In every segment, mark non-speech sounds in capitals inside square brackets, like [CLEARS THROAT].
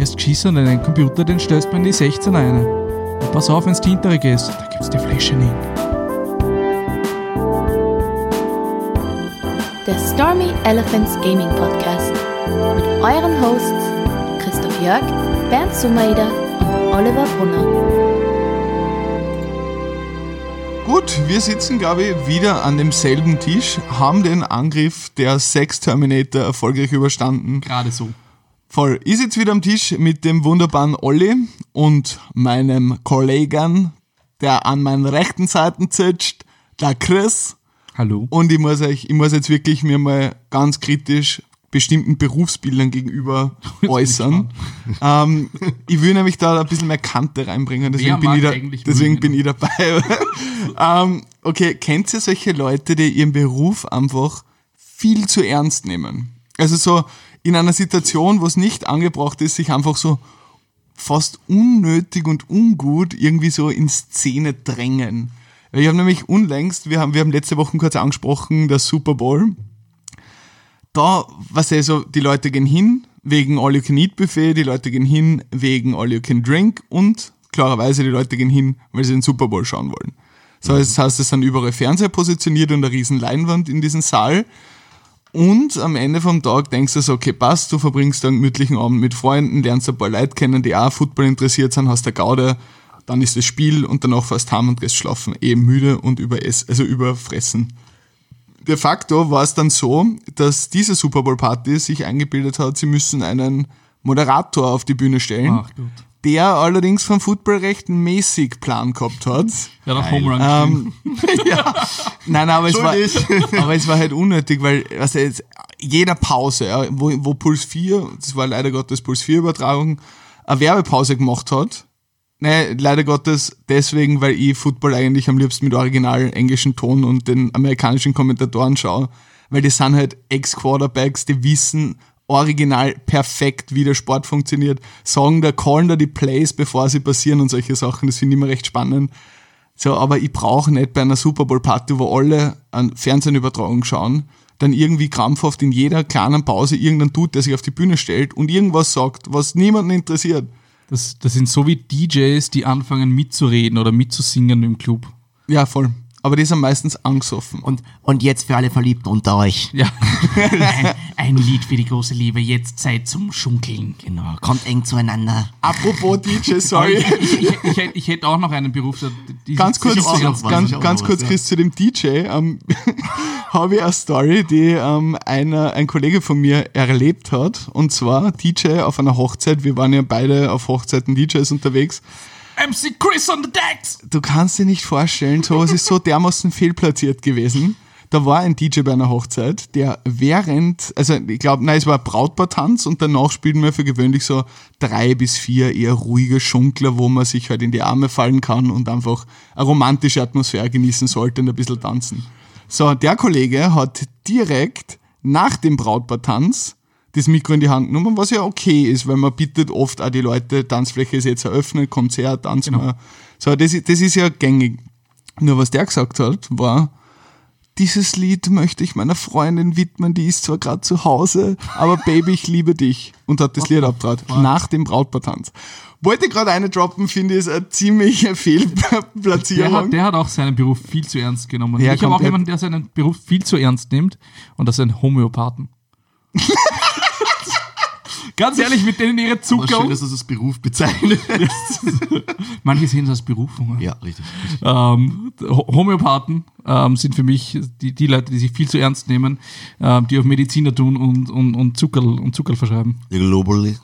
Erst geschissen an einen Computer, den stellst du in die 16 ein. Und pass auf, wenn's die hintere gehst, da gibt's die Flasche nicht. Der Stormy Elephants Gaming Podcast mit euren Hosts Christoph Jörg, Bernd Sumaida und Oliver Brunner. Gut, wir sitzen, glaube ich, wieder an demselben Tisch, haben den Angriff der Sex Terminator erfolgreich überstanden. Gerade so. Voll. Ich sitze wieder am Tisch mit dem wunderbaren Olli und meinem Kollegen, der an meinen rechten Seiten sitzt, der Chris. Hallo. Und ich muss euch, ich muss jetzt wirklich mir mal ganz kritisch bestimmten Berufsbildern gegenüber [LAUGHS] äußern. ähm, ich will nämlich da ein bisschen mehr Kante reinbringen, deswegen, bin ich, da, deswegen bin ich dabei. [LAUGHS] ähm, okay, kennt ihr solche Leute, die ihren Beruf einfach viel zu ernst nehmen? Also so in einer Situation, wo es nicht angebracht ist, sich einfach so fast unnötig und ungut irgendwie so in Szene drängen. Ich habe nämlich unlängst, wir haben, wir haben letzte Woche kurz angesprochen, der Super Bowl da, was also, die Leute gehen hin wegen All You Can Eat Buffet, die Leute gehen hin wegen All You Can Drink und klarerweise die Leute gehen hin, weil sie den Super Bowl schauen wollen. So, das heißt, es sind überall Fernseher positioniert und eine riesen Leinwand in diesem Saal. Und am Ende vom Tag denkst du so, okay, passt, du verbringst einen gemütlichen Abend mit Freunden, lernst ein paar Leute kennen, die auch Football interessiert sind, hast der Gaude, dann ist das Spiel und danach fährst heim und gehst schlafen, eben müde und über also überfressen. De facto war es dann so, dass diese Super Bowl Party sich eingebildet hat, sie müssen einen Moderator auf die Bühne stellen, Ach Gott. Der allerdings vom Football recht mäßig Plan gehabt hat. Ja, der Home Run. Ähm, [LAUGHS] ja. Nein, aber es, war, [LAUGHS] aber es war halt unnötig, weil weißt du, jetzt, jeder Pause, ja, wo, wo Puls 4, das war leider Gottes Puls 4 Übertragung, eine Werbepause gemacht hat. Nee, leider Gottes deswegen, weil ich Football eigentlich am liebsten mit original englischen Ton und den amerikanischen Kommentatoren schaue. Weil die sind halt Ex-Quarterbacks, die wissen original perfekt, wie der Sport funktioniert, sagen da, callen da die Plays, bevor sie passieren und solche Sachen. Das finde ich immer recht spannend. So, aber ich brauche nicht bei einer Super Bowl Party, wo alle an Fernsehübertragung schauen, dann irgendwie krampfhaft in jeder kleinen Pause irgendein Dude, der sich auf die Bühne stellt und irgendwas sagt, was niemanden interessiert. Das, das sind so wie DJs, die anfangen mitzureden oder mitzusingen im Club. Ja, voll. Aber die sind meistens angesoffen. Und, und jetzt für alle Verliebten unter euch. Ja. Ein, [LAUGHS] ein Lied für die große Liebe, jetzt Zeit zum Schunkeln. Genau, kommt eng zueinander. Apropos [LAUGHS] DJ, sorry. ich, ich, ich, hätte, ich hätte auch noch einen Beruf. ganz kurz, ganz, auch ganz noch kurz, Chris, zu dem DJ. Ähm, [LAUGHS] habe ich eine Story, die ähm, einer, ein Kollege von mir erlebt hat. Und zwar DJ auf einer Hochzeit. Wir waren ja beide auf Hochzeiten DJs unterwegs. MC Chris on the decks! Du kannst dir nicht vorstellen, sowas ist so dermaßen fehlplatziert gewesen. Da war ein DJ bei einer Hochzeit, der während, also ich glaube, nein, es war Brautpaartanz und danach spielten wir für gewöhnlich so drei bis vier eher ruhige Schunkler, wo man sich halt in die Arme fallen kann und einfach eine romantische Atmosphäre genießen sollte und ein bisschen tanzen. So, der Kollege hat direkt nach dem Brautpaartanz das Mikro in die Hand genommen, was ja okay ist, weil man bittet oft auch die Leute, Tanzfläche ist jetzt eröffnet, Konzert, tanzen wir. So, das, ist- das ist ja gängig. Nur was der gesagt hat, war, dieses Lied möchte ich meiner Freundin widmen, die ist zwar gerade zu Hause, aber Baby, ich liebe dich. Und hat das Lied abtrat, nach dem Brautpaartanz. Wollte gerade eine droppen, finde ich, ist eine ziemliche [LAUGHS] Der Fehlplatzierung. hat, der hat auch seinen Beruf viel zu ernst genommen. Ja, ich habe auch jemanden, der seinen Beruf viel zu ernst nimmt und das sind Homöopathen. [LAUGHS] Ganz ehrlich, mit denen ihre Aber Zucker. schön, dass du das als Beruf bezeichnest. [LAUGHS] Manche sehen es als Berufung. ja, richtig. richtig. Ähm, Ho- Homöopathen ähm, sind für mich die, die Leute, die sich viel zu ernst nehmen, ähm, die auf Mediziner tun und, und, und Zuckerl und Zuckerl verschreiben. Globally.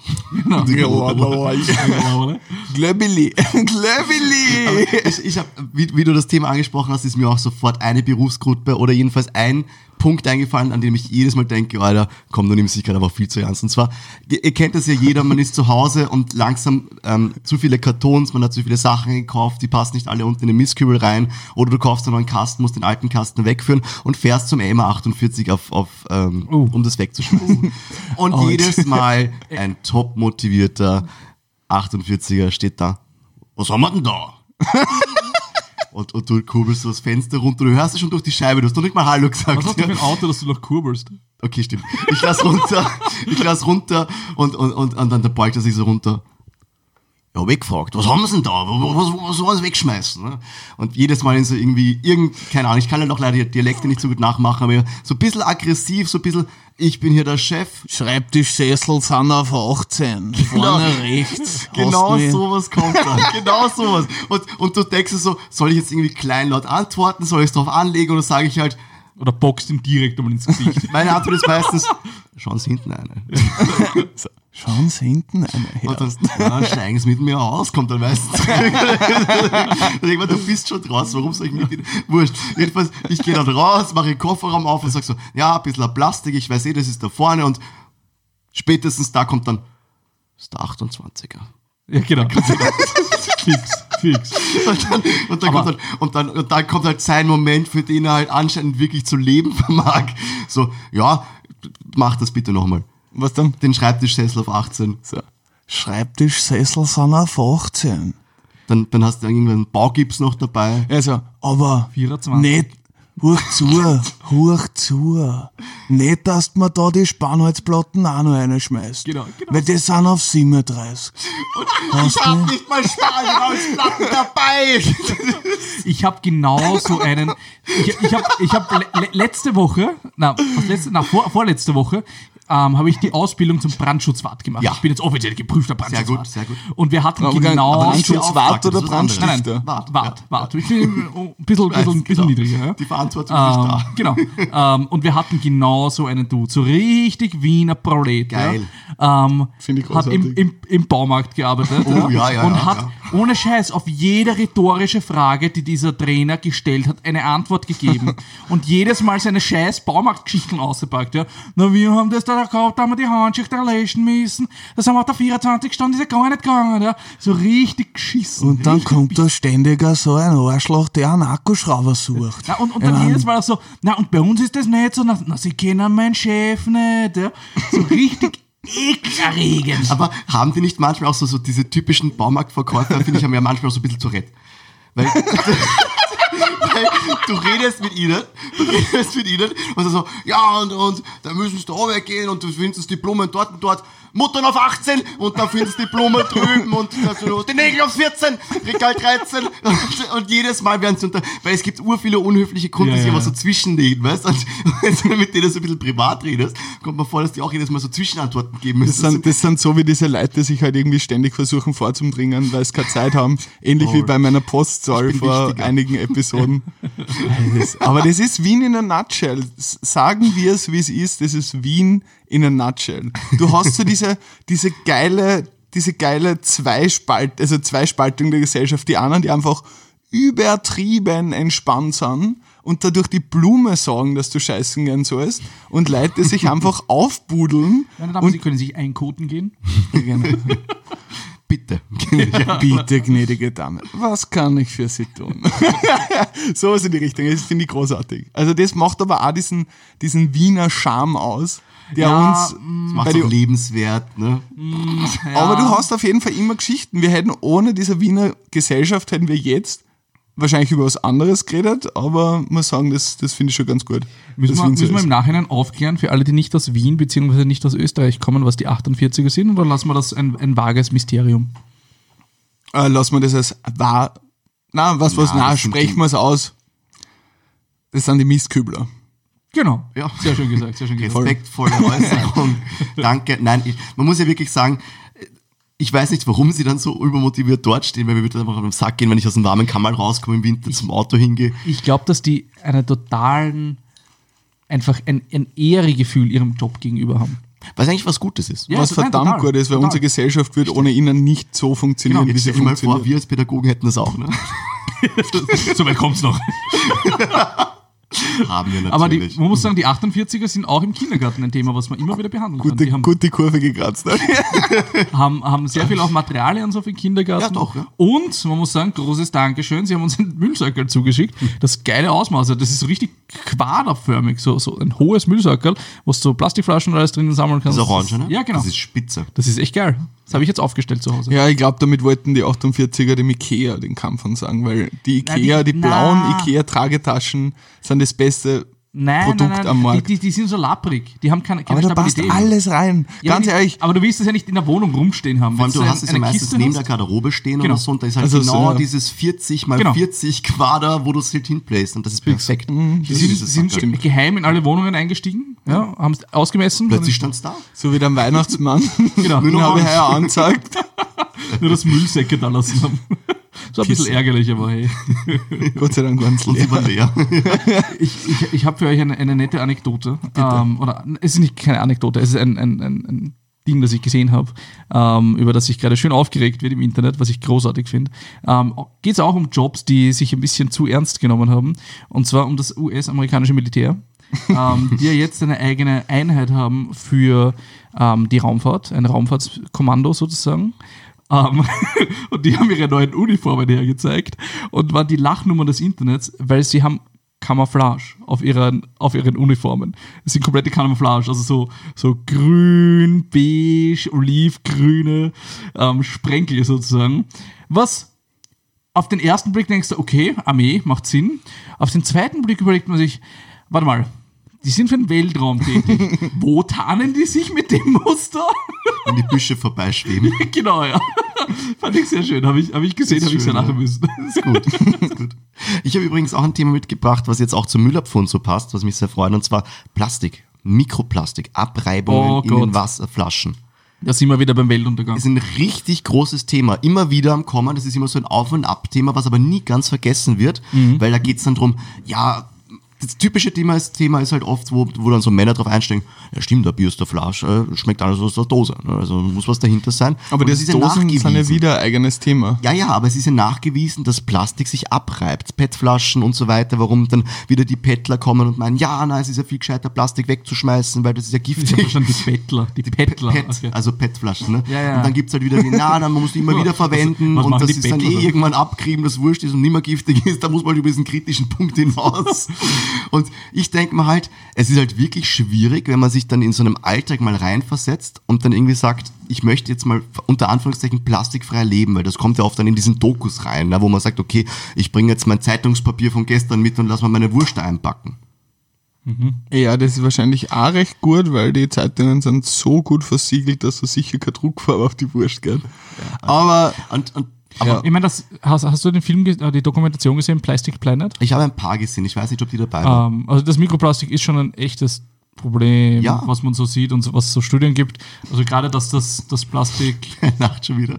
Glöbili. Glöbili. ich, ich hab, wie, wie du das Thema angesprochen hast, ist mir auch sofort eine Berufsgruppe oder jedenfalls ein Punkt eingefallen, an dem ich jedes Mal denke, Alter, komm, du nimmst dich gerade aber viel zu ernst. Und zwar, ihr, kennt das ja jeder, man ist zu Hause und langsam ähm, zu viele Kartons, man hat zu viele Sachen gekauft, die passen nicht alle unten in den Mistkübel rein oder du kaufst einen neuen Kasten, musst den alten Kasten wegführen und fährst zum EMA 48 auf, auf ähm, um das wegzuschmeißen. [LAUGHS] und jedes Mal ein [LAUGHS] top motivierter 48er steht da. Was haben wir denn da? [LAUGHS] Und, und du kurbelst so das Fenster runter, du hörst es schon durch die Scheibe, du hast noch nicht mal Hallo gesagt. Was hast du für ein Auto, dass du noch kurbelst? Okay, stimmt. Ich lass runter, [LAUGHS] ich lass runter und, und, und, und dann beugt er sich so runter. Ja, weggefragt, was haben sie denn da? Was, was, was wollen sie wegschmeißen? Ne? Und jedes Mal in so irgendwie, irgend, keine Ahnung, ich kann ja doch leider die Dialekte nicht so gut nachmachen, aber so ein bisschen aggressiv, so ein bisschen, ich bin hier der Chef. Schreibtischsessel sind auf 18. [LAUGHS] Vorne rechts. Genau sowas kommt dann. [LAUGHS] genau sowas. Und, und du denkst dir so, soll ich jetzt irgendwie kleinlaut antworten? Soll ich es drauf anlegen? Oder sage ich halt, Oder boxt ihm direkt einmal ins Gesicht? meine Antwort ist meistens, schauen Sie hinten eine. [LAUGHS] Sie hinten eine Und her. dann, steigen Sie mit mir aus, kommt dann meistens. [LAUGHS] mir, du bist schon draußen, warum soll ich mit Ihnen? Wurscht. Jedenfalls, ich gehe dann raus, mache den Kofferraum auf und sag so, ja, ein bisschen Plastik, ich weiß eh, das ist da vorne und spätestens da kommt dann, das ist der 28er. Ja, genau. [LAUGHS] fix, fix. Und dann, und, dann kommt halt, und, dann, und dann kommt halt sein Moment, für den er halt anscheinend wirklich zu leben vermag. So, ja, mach das bitte nochmal. Was dann? Den Schreibtischsessel auf 18. So. Schreibtischsessel sind auf 18. Dann, dann hast du irgendwann einen Baugips noch dabei. Also, aber 24. nicht, huch zu, huch zu. Nicht, dass du mir da die Spannholzplatten auch noch reinschmeißt. Genau, genau Weil die sind auf 37. Hast du? nicht mal Stahlholzplatten dabei! [LAUGHS] Ich habe genau so einen. Ich, ich habe ich hab le, le, letzte Woche, na, was letzte, na vor, vorletzte Woche, ähm, habe ich die Ausbildung zum Brandschutzwart gemacht. Ja. Ich bin jetzt offiziell geprüfter Brandschutzwart. gut, sehr gut. Und wir hatten Aber genau. Brandschutzwart oder ist anderes. Nein, Brandstifter? nein, Wart, Wart. Wart. Ich bin [LAUGHS] ein bisschen, bisschen, bisschen genau. niedriger. Ja? Die Verantwortung ist Ähm, da. genau. ähm, und wir hatten genau so einen Dude, so richtig Wiener Prolet. Geil. Ähm, Finde ich hat im, großartig. im, im Baumarkt gearbeitet. Oh, ja, ja, Und hat ohne Scheiß auf jede rhetorische Frage, die dieser Trainer gestellt hat, eine Antwort gegeben. [LAUGHS] und jedes Mal seine scheiß Baumarktgeschichten ausgepackt. Ja? Na, wir haben das da gehabt, da haben wir die Handschicht löschen müssen. Das haben wir auf der 24 gestanden, ist ja gar nicht gegangen. Ja? So richtig geschissen. Und dann kommt da ständiger so ein Arschloch, der einen Akkuschrauber sucht. Na, und, und dann jedes Mal so, na, und bei uns ist das nicht so, na, na sie kennen meinen Chef nicht. Ja? So richtig [LAUGHS] ekelerregend. Aber haben die nicht manchmal auch so, so diese typischen Baumarktverkäufer, finde ich, haben ja manchmal auch so ein bisschen Tourette. Weil, [LAUGHS] du redest mit ihnen, du redest mit ihnen und so, ja, und, und da müssen sie da weggehen und du findest die Blumen dort und dort. Muttern auf 18 und dann findest die Blumen [LAUGHS] drüben und die Nägel auf 14, Regal 13 und, und jedes Mal werden sie unter, weil es gibt ur viele unhöfliche Kunden, Ja, die sich ja, immer so zwischenlegen, weißt du? Und wenn du mit denen so ein bisschen privat redest, kommt man vor, dass die auch jedes Mal so Zwischenantworten geben Das müssen. sind, das sind so wie diese Leute, die sich halt irgendwie ständig versuchen vorzudringen, weil sie keine Zeit haben. Ähnlich wie Oh. bei meiner Postzahl vor wichtiger. einigen Episoden. [LAUGHS] Das- Aber das ist Wien in a nutshell. Sagen wir es, wie es ist. Das ist Wien in a nutshell. Du hast so diese, [LAUGHS] diese geile, diese geile Zweispalt, also Zweispaltung der Gesellschaft. Die anderen, die einfach übertrieben entspannt sind und dadurch die Blume sagen, dass du scheißen gern sollst und Leute, sich einfach [LAUGHS] aufbudeln Meine Damen, Sie können sich einkoten gehen. [LAUGHS] Bitte. Bitte, gnädige Dame, was kann ich für Sie tun? so was in die Richtung, das finde ich großartig. Also das macht aber auch diesen, diesen Wiener Charme aus, der Ja, uns Das bei macht auch lebenswert, ne? [LAUGHS] Aber du hast auf jeden Fall immer Geschichten. Wir hätten ohne diese Wiener Gesellschaft hätten wir jetzt wahrscheinlich über was anderes geredet, aber muss sagen, das, das finde ich schon ganz gut. Müssen, wir, müssen wir im Nachhinein aufklären für alle, die nicht aus Wien bzw. nicht aus Österreich kommen, was die 48er sind, oder lassen wir das ein, ein vages Mysterium? äh, lassen wir das als wahr. Na, was, was, Na, das sprechen wir es aus. Das sind die Mistkübler. Genau. Ja. Sehr schön gesagt, sehr schön gesagt. Respektvolle Äußerung. [LAUGHS] Danke. Nein, ich, man muss ja wirklich sagen, ich weiß nicht, warum sie dann so übermotiviert dort stehen, weil mir würde einfach auf den Sack gehen, wenn ich aus dem warmen Kammer rauskomme im Winter zum Auto hingehe. Ich glaube, dass die einen totalen, einfach ein, ein Ehregefühl ihrem Job gegenüber haben. Was eigentlich was Gutes ist. Ja, was verdammt total, gut ist, weil total. unsere Gesellschaft wird ohne ihnen nicht so funktionieren, Genau, wie sie dir mal vor, funktioniert. wir als Pädagogen hätten das auch, ne? [LAUGHS] so weit kommt's noch. [LAUGHS] [LAUGHS] Haben wir natürlich. Aber die, man muss sagen, die 48er sind auch im Kindergarten ein Thema, was man immer wieder behandeln kann. Gute, Die haben, gute Kurve gekratzt. [LAUGHS] haben, haben sehr viel auch Materialien so für den Kindergarten. Ja, doch, ja. Und man muss sagen, großes Dankeschön, sie haben uns einen Müllsackel zugeschickt. Das geile Ausmaß, das ist so richtig quaderförmig, so, so ein hohes Müllsackel, wo du so Plastikflaschen und alles drinnen sammeln kannst. das ist orange, ne? Ja, genau. Das ist spitze. Das ist echt geil. Das habe ich jetzt aufgestellt zu Hause. Ja, ich glaube, damit wollten die 48er dem Ikea den Kampf ansagen, weil die Na, Ikea, die- die, blauen na. Ikea-Tragetaschen sind das beste Nein, Produkt nein, nein, am die, Markt. die, die sind so lapprig. Die haben keine, keine Aber da passt Stabilität. alles rein. Ja, Ganz aber ehrlich. Die, aber du willst es ja nicht in der Wohnung rumstehen haben. Vor allem, du hast es ja meistens Kiste neben hast- der Garderobe stehen Genau. oder so und da ist halt Also genau so, ja. dieses 40 mal Genau. 40 Quader, wo du es halt hinplayst und das ist perfekt. Mhm. Die sind, sind ge- geheim in alle Wohnungen eingestiegen, ja, haben es ausgemessen. Plötzlich stand's da. So wie der Weihnachtsmann. [LAUGHS] Genau. Nur habe ich noch heuer angezeigt. [LAUGHS] nur das Müllsäcke da lassen haben. So ein bisschen ärgerlich, aber hey. [LAUGHS] Gott sei Dank ganz Und leer. war leer. [LAUGHS] Ich, ich, ich habe für euch eine, eine nette Anekdote. Ähm, oder es ist nicht keine Anekdote, es ist ein, ein, ein, ein Ding, das ich gesehen habe, ähm, über das ich gerade schön aufgeregt wird im Internet, was ich großartig finde. Ähm, Geht es auch um Jobs, die sich ein bisschen zu ernst genommen haben. Und zwar um das US-amerikanische Militär. ähm, [LAUGHS] die ja jetzt eine eigene Einheit haben für ähm, die Raumfahrt, ein Raumfahrtskommando sozusagen. Ähm, [LAUGHS] und die haben ihre neuen Uniformen hergezeigt und waren die Lachnummer des Internets, weil sie haben Camouflage auf ihren, auf ihren Uniformen. Das sind komplette Camouflage, also so, so grün, beige, olivgrüne ähm, Sprenkel sozusagen. Was auf den ersten Blick denkst du, okay, Armee, macht Sinn. Auf den zweiten Blick überlegt man sich, warte mal, die sind für den Weltraum tätig. [LAUGHS] Wo tarnen die sich mit dem Muster? An die Büsche vorbeischweben. [LAUGHS] genau, ja. Fand ich sehr schön. Habe ich, hab ich gesehen, habe ich sehr lachen ja. müssen. Ist gut. Ist gut. Ich habe übrigens auch ein Thema mitgebracht, was jetzt auch zum Müllabfund so passt, was mich sehr freut, und zwar Plastik. Mikroplastik, Abreibungen Oh in Gott. den Wasserflaschen. Da sind wir wieder beim Weltuntergang. ist ein richtig großes Thema. Immer wieder am Kommen. Das ist immer so ein Auf- und Ab-Thema, was aber nie ganz vergessen wird, Mhm. weil da geht es dann drum, ja, das typische Thema ist, Thema ist halt oft, wo, wo dann so Männer drauf einsteigen, ja stimmt, der Bier aus der Flasche äh, schmeckt alles aus der Dose. Ne? Also muss was dahinter sein. Aber Und das ist ja Dosen sind ja nachgewiesen. wieder eigenes Thema. Ja, ja, aber es ist ja nachgewiesen, dass Plastik sich abreibt, PET-Flaschen und so weiter, warum dann wieder die Pettler kommen und meinen, ja, na, es ist ja viel gescheiter, Plastik wegzuschmeißen, weil das ist ja Ich habe giftig. verstanden, die die Pettler. PET, Okay. also PET-Flaschen, ne? Ja, ja. Und dann gibt's halt wieder die, na, dann muss die immer wieder verwenden was und das die ist dann Bettler eh dann? irgendwann abgerieben, das wurscht ist und nimmer giftig [LAUGHS] ist, da muss man halt über diesen kritischen Punkt hinaus. [LAUGHS] und ich denke mir halt, es ist halt wirklich schwierig, wenn man sich dann in so einem Alltag mal reinversetzt und dann irgendwie sagt, ich möchte jetzt mal unter Anführungszeichen plastikfrei leben, weil das kommt ja oft dann in diesen Dokus rein, ne, wo man sagt, okay, ich bringe jetzt mein Zeitungspapier von gestern mit und lass mal meine Wurst einpacken. Ja, das ist wahrscheinlich auch recht gut, weil die Zeitungen sind so gut versiegelt, dass du sicher keine Druckfarbe auf die Wurst geht. Aber Und, und aber Ja. Ich meine, das, hast, hast du den Film, äh, die Dokumentation gesehen, Plastic Planet? ich habe ein paar gesehen, ich weiß nicht, ob die dabei waren. Ähm, also das Mikroplastik ist schon ein echtes Problem, Ja. was man so sieht und so, was es so Studien gibt. Also gerade, dass das, das Plastik, [LAUGHS] Nacht schon wieder.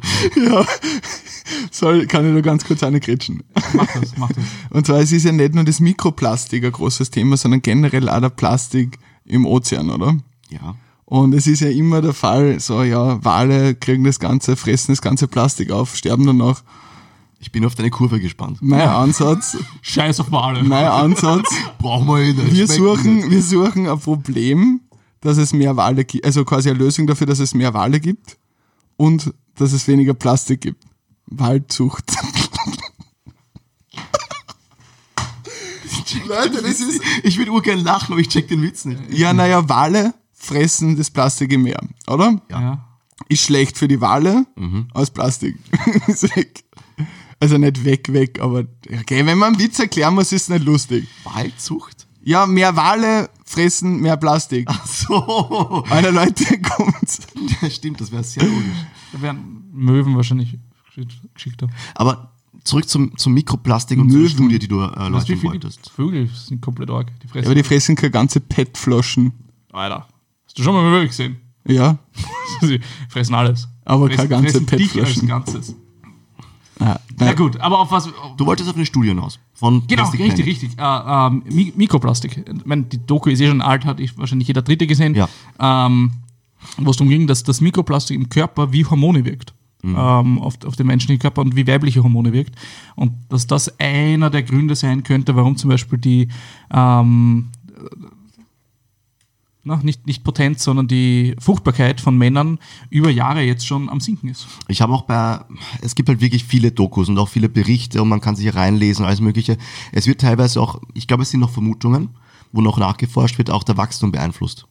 soll, kann ich da ganz kurz eine grätschen. macht das, macht das. Und zwar, es ist ja nicht nur das Mikroplastik ein großes Thema, sondern generell auch der Plastik im Ozean, oder? Ja. Und es ist ja immer der Fall, so, ja, Wale kriegen das Ganze, fressen das ganze Plastik auf, sterben danach. Ich bin auf deine Kurve gespannt. Mein Ansatz, Scheiß auf Wale. mein Ansatz, [LAUGHS] Brauchen wir ihn nicht. wir suchen, nicht. wir suchen ein Problem, dass es mehr Wale gibt, also quasi eine Lösung dafür, dass es mehr Wale gibt und dass es weniger Plastik gibt. Waldzucht. [LAUGHS] Leute, das ist, Ich würde urgern lachen, aber ich check den Witz nicht. ja, naja, Wale fressen das Plastik im Meer, oder? Ja. Ist schlecht für die Wale aus Plastik. [LAUGHS] Ist weg. Also nicht weg, weg, aber okay, wenn man einen Witz erklären muss, ist es nicht lustig. Waldzucht? Ja, mehr Wale fressen mehr Plastik. So. Alle Leute [LAUGHS] kommt's. Ja, stimmt, das wäre sehr logisch. Da werden Möwen wahrscheinlich geschickt- haben. Aber zurück zum, zum Mikroplastik und Möwen. zur Studie, die du äh, viele wolltest. Vögel sind komplett arg. Die fressen. Aber die fressen keine ganze PET-Flaschen. Alter. Hast du schon mal Möwen gesehen? Ja. Sie [LAUGHS] fressen alles. Aber fressen, keine ganze PET-Flaschen. Ganzes. Ah, Na nein. gut, aber auf was. Du wolltest auf eine Studie hinaus. Von Genau, Plastic richtig, richtig. Äh, Mi- Mikroplastik. Ich meine, die Doku ist eh schon alt, hat ich wahrscheinlich jeder Dritte gesehen. Ja. Ähm, wo es darum ging, dass das Mikroplastik im Körper wie Hormone wirkt. ähm, auf, auf den menschlichen Körper und wie weibliche Hormone wirkt. Und dass das einer der Gründe sein könnte, warum zum Beispiel die ähm, na, nicht, nicht Potenz, sondern die Fruchtbarkeit von Männern über Jahre jetzt schon am Sinken ist. Ich habe auch bei, es gibt halt wirklich viele Dokus und auch viele Berichte und man kann sich reinlesen, alles Mögliche. Es wird teilweise auch, ich glaube, es sind noch Vermutungen, wo noch nachgeforscht wird, auch der Wachstum beeinflusst.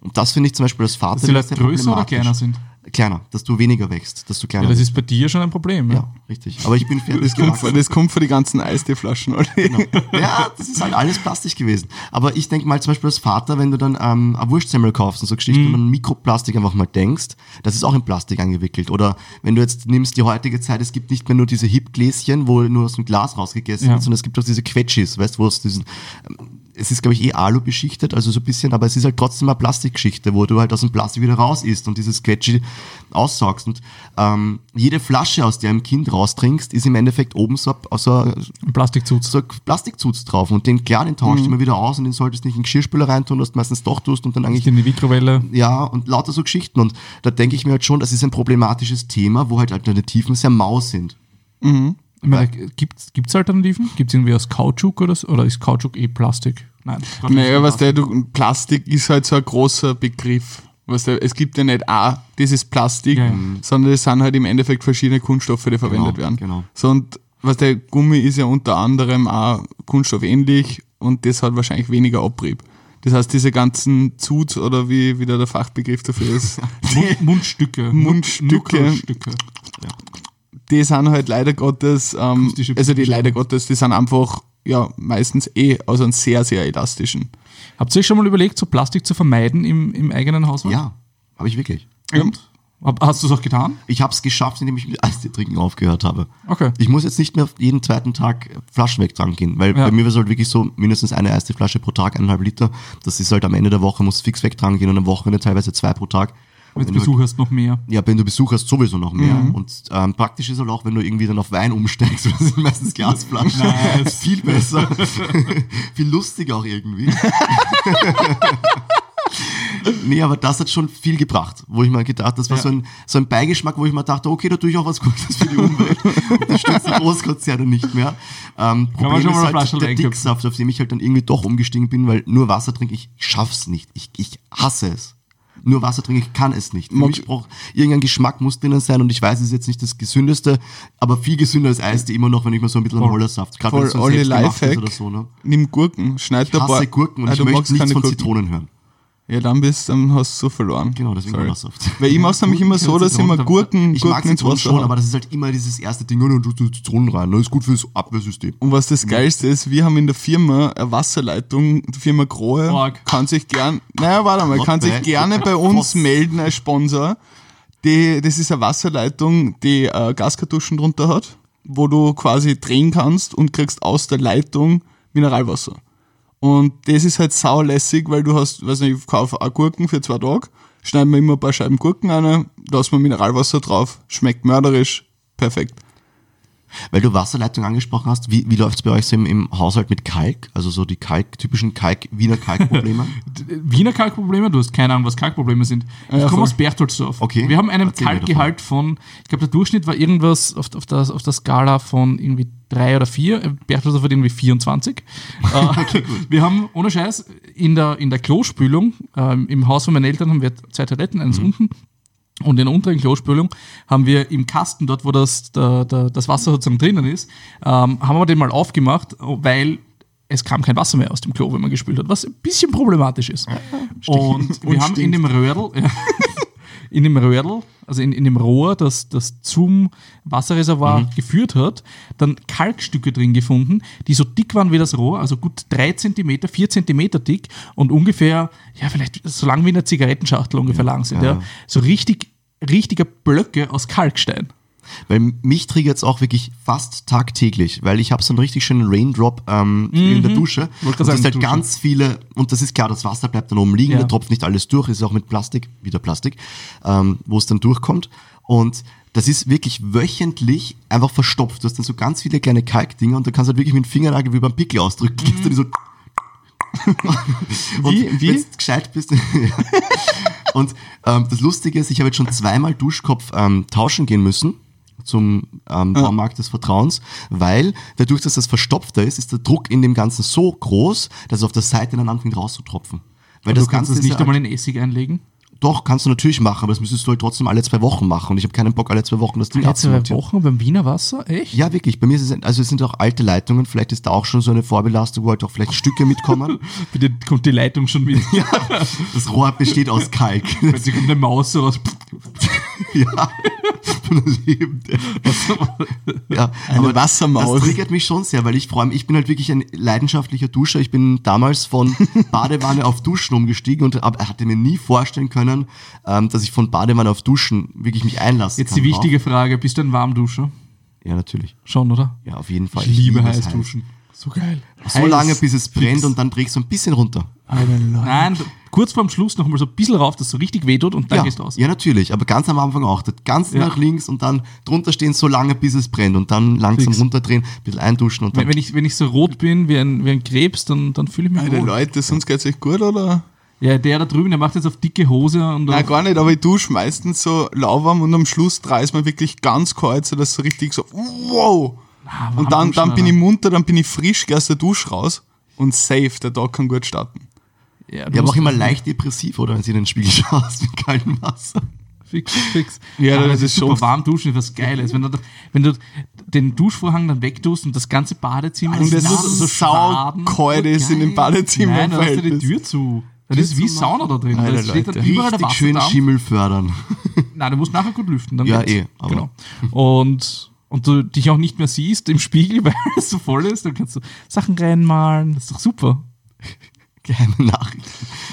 Und das finde ich zum Beispiel als Vater Dass die Leute größer oder kleiner sind. Kleiner, dass du weniger wächst, dass du kleiner Ja, das ist bei dir schon ein Problem. Ja. Ja, richtig. Aber ich bin fertig [LAUGHS] Das kommt, das kommt von die ganzen Eistee-Flaschen, oder? Ja, das ist halt alles plastisch gewesen. Aber ich denke mal zum Beispiel als Vater, wenn du dann ähm, ein Wurstsemmel kaufst und so Geschichten Mhm. und an Mikroplastik einfach mal denkst, das ist auch in Plastik eingewickelt. Oder wenn du jetzt nimmst die heutige Zeit, es gibt nicht mehr nur diese Hip-Gläschen, wo nur aus dem Glas rausgegessen Ja. wird, sondern es gibt auch diese Quetschis, weißt du, wo es diesen, ähm, es ist glaube ich eh Alu beschichtet, also so ein bisschen, aber es ist halt trotzdem eine Plastikgeschichte, wo du halt aus dem Plastik wieder raus isst und dieses Quetschi aussaugst. Und ähm, jede Flasche, aus der ein Kind raustrinkst, ist im Endeffekt oben so, ein- so ein Plastikzutz. so Plastikzutz drauf und den klar, den tauscht Mhm. du immer wieder aus und den solltest nicht in den Geschirrspüler reintun, was du meistens doch tust und dann eigentlich Nicht in die Mikrowelle. ja, und lauter so Geschichten. Und da denke ich mir halt schon, das ist ein problematisches Thema, wo halt Alternativen sehr mau sind. Meine, gibt es Alternativen? Gibt es irgendwie aus Kautschuk oder so? Oder ist Kautschuk eh Plastik? Nein. Naja, was der, du, Plastik ist halt so ein großer Begriff. Was der, es gibt ja nicht A, das ist Plastik, Ja, ja. sondern es sind halt im Endeffekt verschiedene Kunststoffe, die verwendet werden. genau. So und was der Gummi ist ja unter anderem auch kunststoffähnlich und das hat wahrscheinlich weniger Abrieb. Das heißt, diese ganzen Zut oder wie wieder der Fachbegriff dafür ist, [LAUGHS] Mund, Mundstücke. Mundstücke. Nuckelstücke. Die sind halt leider Gottes, ähm, also die leider Gottes, die sind einfach ja meistens eh aus einem sehr, sehr elastischen. Habt ihr euch schon mal überlegt, so Plastik zu vermeiden im, im eigenen Haushalt? Ja, habe ich wirklich. Und? Hab- Hast du es auch getan? Ich habe es geschafft, indem ich mit Eistee trinken aufgehört habe. Okay. Ich muss jetzt nicht mehr jeden zweiten Tag Flaschen wegtragen gehen, weil Ja. bei mir war es halt wirklich so, mindestens eine Eistee-Flasche pro Tag, eineinhalb Liter. Das ist halt am Ende der Woche, muss fix wegtragen gehen und am Wochenende teilweise zwei pro Tag. Wenn du Wenn du Besuch hast, noch mehr. Ja, wenn du Besuch hast, sowieso noch mehr. Mhm. Und ähm, praktisch ist halt auch, wenn du irgendwie dann auf Wein umsteigst, [LAUGHS] das sind meistens Glasflaschen. Nice. [LAUGHS] Viel besser. [LAUGHS] viel lustiger auch irgendwie. nee, aber das hat schon viel gebracht, wo ich mal gedacht, das war Ja. so, ein, so ein Beigeschmack, wo ich mal dachte, okay, da tue ich auch was Gutes für die Umwelt. Unterstütze die Großkonzerne nicht mehr. Ähm, Kann Problem schon mal ist eine Flasche halt der. Dicksaft, auf dem ich halt dann irgendwie doch umgestiegen bin, weil nur Wasser trinke ich, ich schaff's nicht. Ich, ich hasse es. Nur Wasser trinke ich kann es nicht. Für Mag- mich braucht irgendein Geschmack muss drinnen sein und ich weiß, es ist jetzt nicht das gesündeste, aber viel gesünder als Eistee immer noch, wenn ich mal so ein bisschen Hollersaft. Gerade wenn es so Lifehack. oder so, ne? Nimm Gurken, schneid Ich hasse Gurken und Ah, ich möchte nichts von Gurken. Zitronen hören. Ja, dann bist dann hast du verloren. Genau, deswegen Sorry. Hollersaft. Weil ich mach's nämlich immer [LAUGHS] so, dass ich immer Gurken, Ich Gurken mag ins Wasser schon, aber das ist halt immer dieses erste Ding, und du tust Zitronen rein. Das ist gut fürs Abwehrsystem. Und was das Geilste ist, wir haben in der Firma eine Wasserleitung, die Firma Grohe, Org. kann sich gern, naja, warte mal, kann sich gerne bei uns melden als Sponsor. Die, das ist eine Wasserleitung, die äh, Gaskartuschen drunter hat, wo du quasi drehen kannst und kriegst aus der Leitung Mineralwasser. Und das ist halt saulässig, weil du hast, weiß nicht, ich kaufe auch Gurken für zwei Tage, schneiden wir immer ein paar Scheiben Gurken rein, lassen wir Mineralwasser drauf, schmeckt mörderisch, perfekt. Weil du Wasserleitung angesprochen hast, wie, wie läuft's bei euch so im, im Haushalt mit Kalk? Also so die Kalk, typischen Kalk, Wiener Kalkprobleme? [LAUGHS] Wiener Kalkprobleme, du hast keine Ahnung, was Kalkprobleme sind. Ich ja, komme voll. aus Berchtoldsdorf. Okay. Wir haben einen Erzähl Kalkgehalt von, ich glaube, der Durchschnitt war irgendwas auf, auf, der, auf der Skala von irgendwie drei oder vier. Äh, Berchtoldsdorf hat irgendwie 24. [LAUGHS] Äh, wir haben, ohne Scheiß, in der, in der Klospülung, ähm, im Haus von meinen Eltern haben wir zwei Toiletten, eins Mhm. unten. Und in der unteren Klospülung haben wir im Kasten, dort wo das, der, der, das Wasser sozusagen drinnen ist, ähm, haben wir den mal aufgemacht, weil es kam kein Wasser mehr aus dem Klo, wenn man gespült hat, was ein bisschen problematisch ist. Und wir Und haben in dem Röhrl, ja, in dem Röhrl, also in, in dem Rohr, das, das zum Wasserreservoir geführt hat, dann Kalkstücke drin gefunden, die so dick waren wie das Rohr, also gut drei Zentimeter, vier Zentimeter dick und ungefähr, ja, vielleicht so lang wie eine Zigarettenschachtel ungefähr lang sind. Ja. So richtig, richtige Blöcke aus Kalkstein. Weil mich triggert es auch wirklich fast tagtäglich, weil ich habe so einen richtig schönen Raindrop ähm, in der Dusche. Mhm. Wollte Und das sagen, halt Dusche. ganz viele, und das ist klar, das Wasser bleibt dann oben liegen, Ja. da tropft nicht alles durch, ist auch mit Plastik, wieder Plastik, ähm, wo es dann durchkommt. Und das ist wirklich wöchentlich einfach verstopft. Du hast dann so ganz viele kleine Kalkdinger und da kannst du halt wirklich mit dem Fingernagel wie beim Pickel ausdrücken. Die so [LAUGHS] Wie- wie? Wenn du gescheit bist. [LAUGHS] Und ähm, das Lustige ist, ich habe jetzt schon zweimal Duschkopf ähm, tauschen gehen müssen. Zum ähm, Baumarkt des Vertrauens, weil dadurch, dass das verstopfter ist, ist der Druck in dem Ganzen so groß, dass es auf der Seite dann anfängt rauszutropfen. Weil Du das kannst Ganze es nicht ja einmal in Essig einlegen. Doch, kannst du natürlich machen, aber das müsstest du halt trotzdem alle zwei Wochen machen. Und ich habe keinen Bock, alle zwei Wochen das Ding Alle zwei abzumontieren. Wochen beim Wiener Wasser? Echt? Ja, wirklich. Bei mir es, also es sind auch alte Leitungen. Vielleicht ist da auch schon so eine Vorbelastung, wo halt auch vielleicht Stücke mitkommen. [LAUGHS] Bitte kommt die Leitung schon wieder. [LAUGHS] Ja. Das Rohr besteht aus Kalk. [LAUGHS] Plötzlich kommt eine Maus raus. ja. Ja, Eine Wassermaus. Das triggert mich schon sehr, weil ich vor allem, ich bin halt wirklich ein leidenschaftlicher Duscher. Ich bin damals von Badewanne auf Duschen umgestiegen und hatte mir nie vorstellen können, ähm, dass ich von Badewanne auf Duschen wirklich mich einlassen Jetzt kann. die wichtige Frage, bist du ein Warmduscher? Ja, natürlich. Schon, oder? Ja, auf jeden Fall. Ich liebe es heiß duschen. So geil. So Heiß, lange, bis es brennt fix. und dann drehst du ein bisschen runter. Nein, kurz vorm Schluss noch mal so ein bisschen rauf, dass es so richtig wehtut und dann ja, gehst du aus. ja, natürlich, aber ganz am Anfang auch. Ganz Ja. nach links und dann drunter stehen so lange, bis es brennt und dann langsam Fix. runterdrehen, ein bisschen einduschen und dann. Wenn, wenn, ich, wenn ich so rot bin wie ein, wie ein Krebs, dann, dann fühle ich mich Alter, wohl. Leute, sonst geht's euch gut, oder? Ja, der da drüben, der macht jetzt auf dicke Hose und Nein, gar nicht, aber ich dusche meistens so lauwarm und am Schluss ich mir wirklich ganz kalt, so dass so richtig so, wow! Ah, Und dann, dann bin ich munter, dann bin ich frisch, geh aus der Dusche raus und safe, der Tag kann gut starten. Ja, du ja, aber auch immer leicht depressiv, oder? Wenn sie in den Spiegel [LAUGHS] schaust mit kaltem Wasser. Fix, fix. Ja, Aber das es ist schon- warm duschen, ist was Geiles. Wenn du, wenn du den Duschvorhang dann wegtust und das ganze Badezimmer Und das ist so schwaden. saukalt ist in dem Badezimmer. Nein, da hast du die. Tür zu. Das ist wie Sauna da drin. Alter, Da steht dann Leute. überall der Richtig schön Wasserdampf. Schimmel fördern. [LAUGHS] Nein, du musst nachher gut lüften. Dann Ja, geht's. eh, aber- Genau. Und, und du dich auch nicht mehr siehst im Spiegel, [LAUGHS] weil es so voll ist. Dann kannst du Sachen reinmalen. Das ist doch super. [LAUGHS] Geheime Nachricht.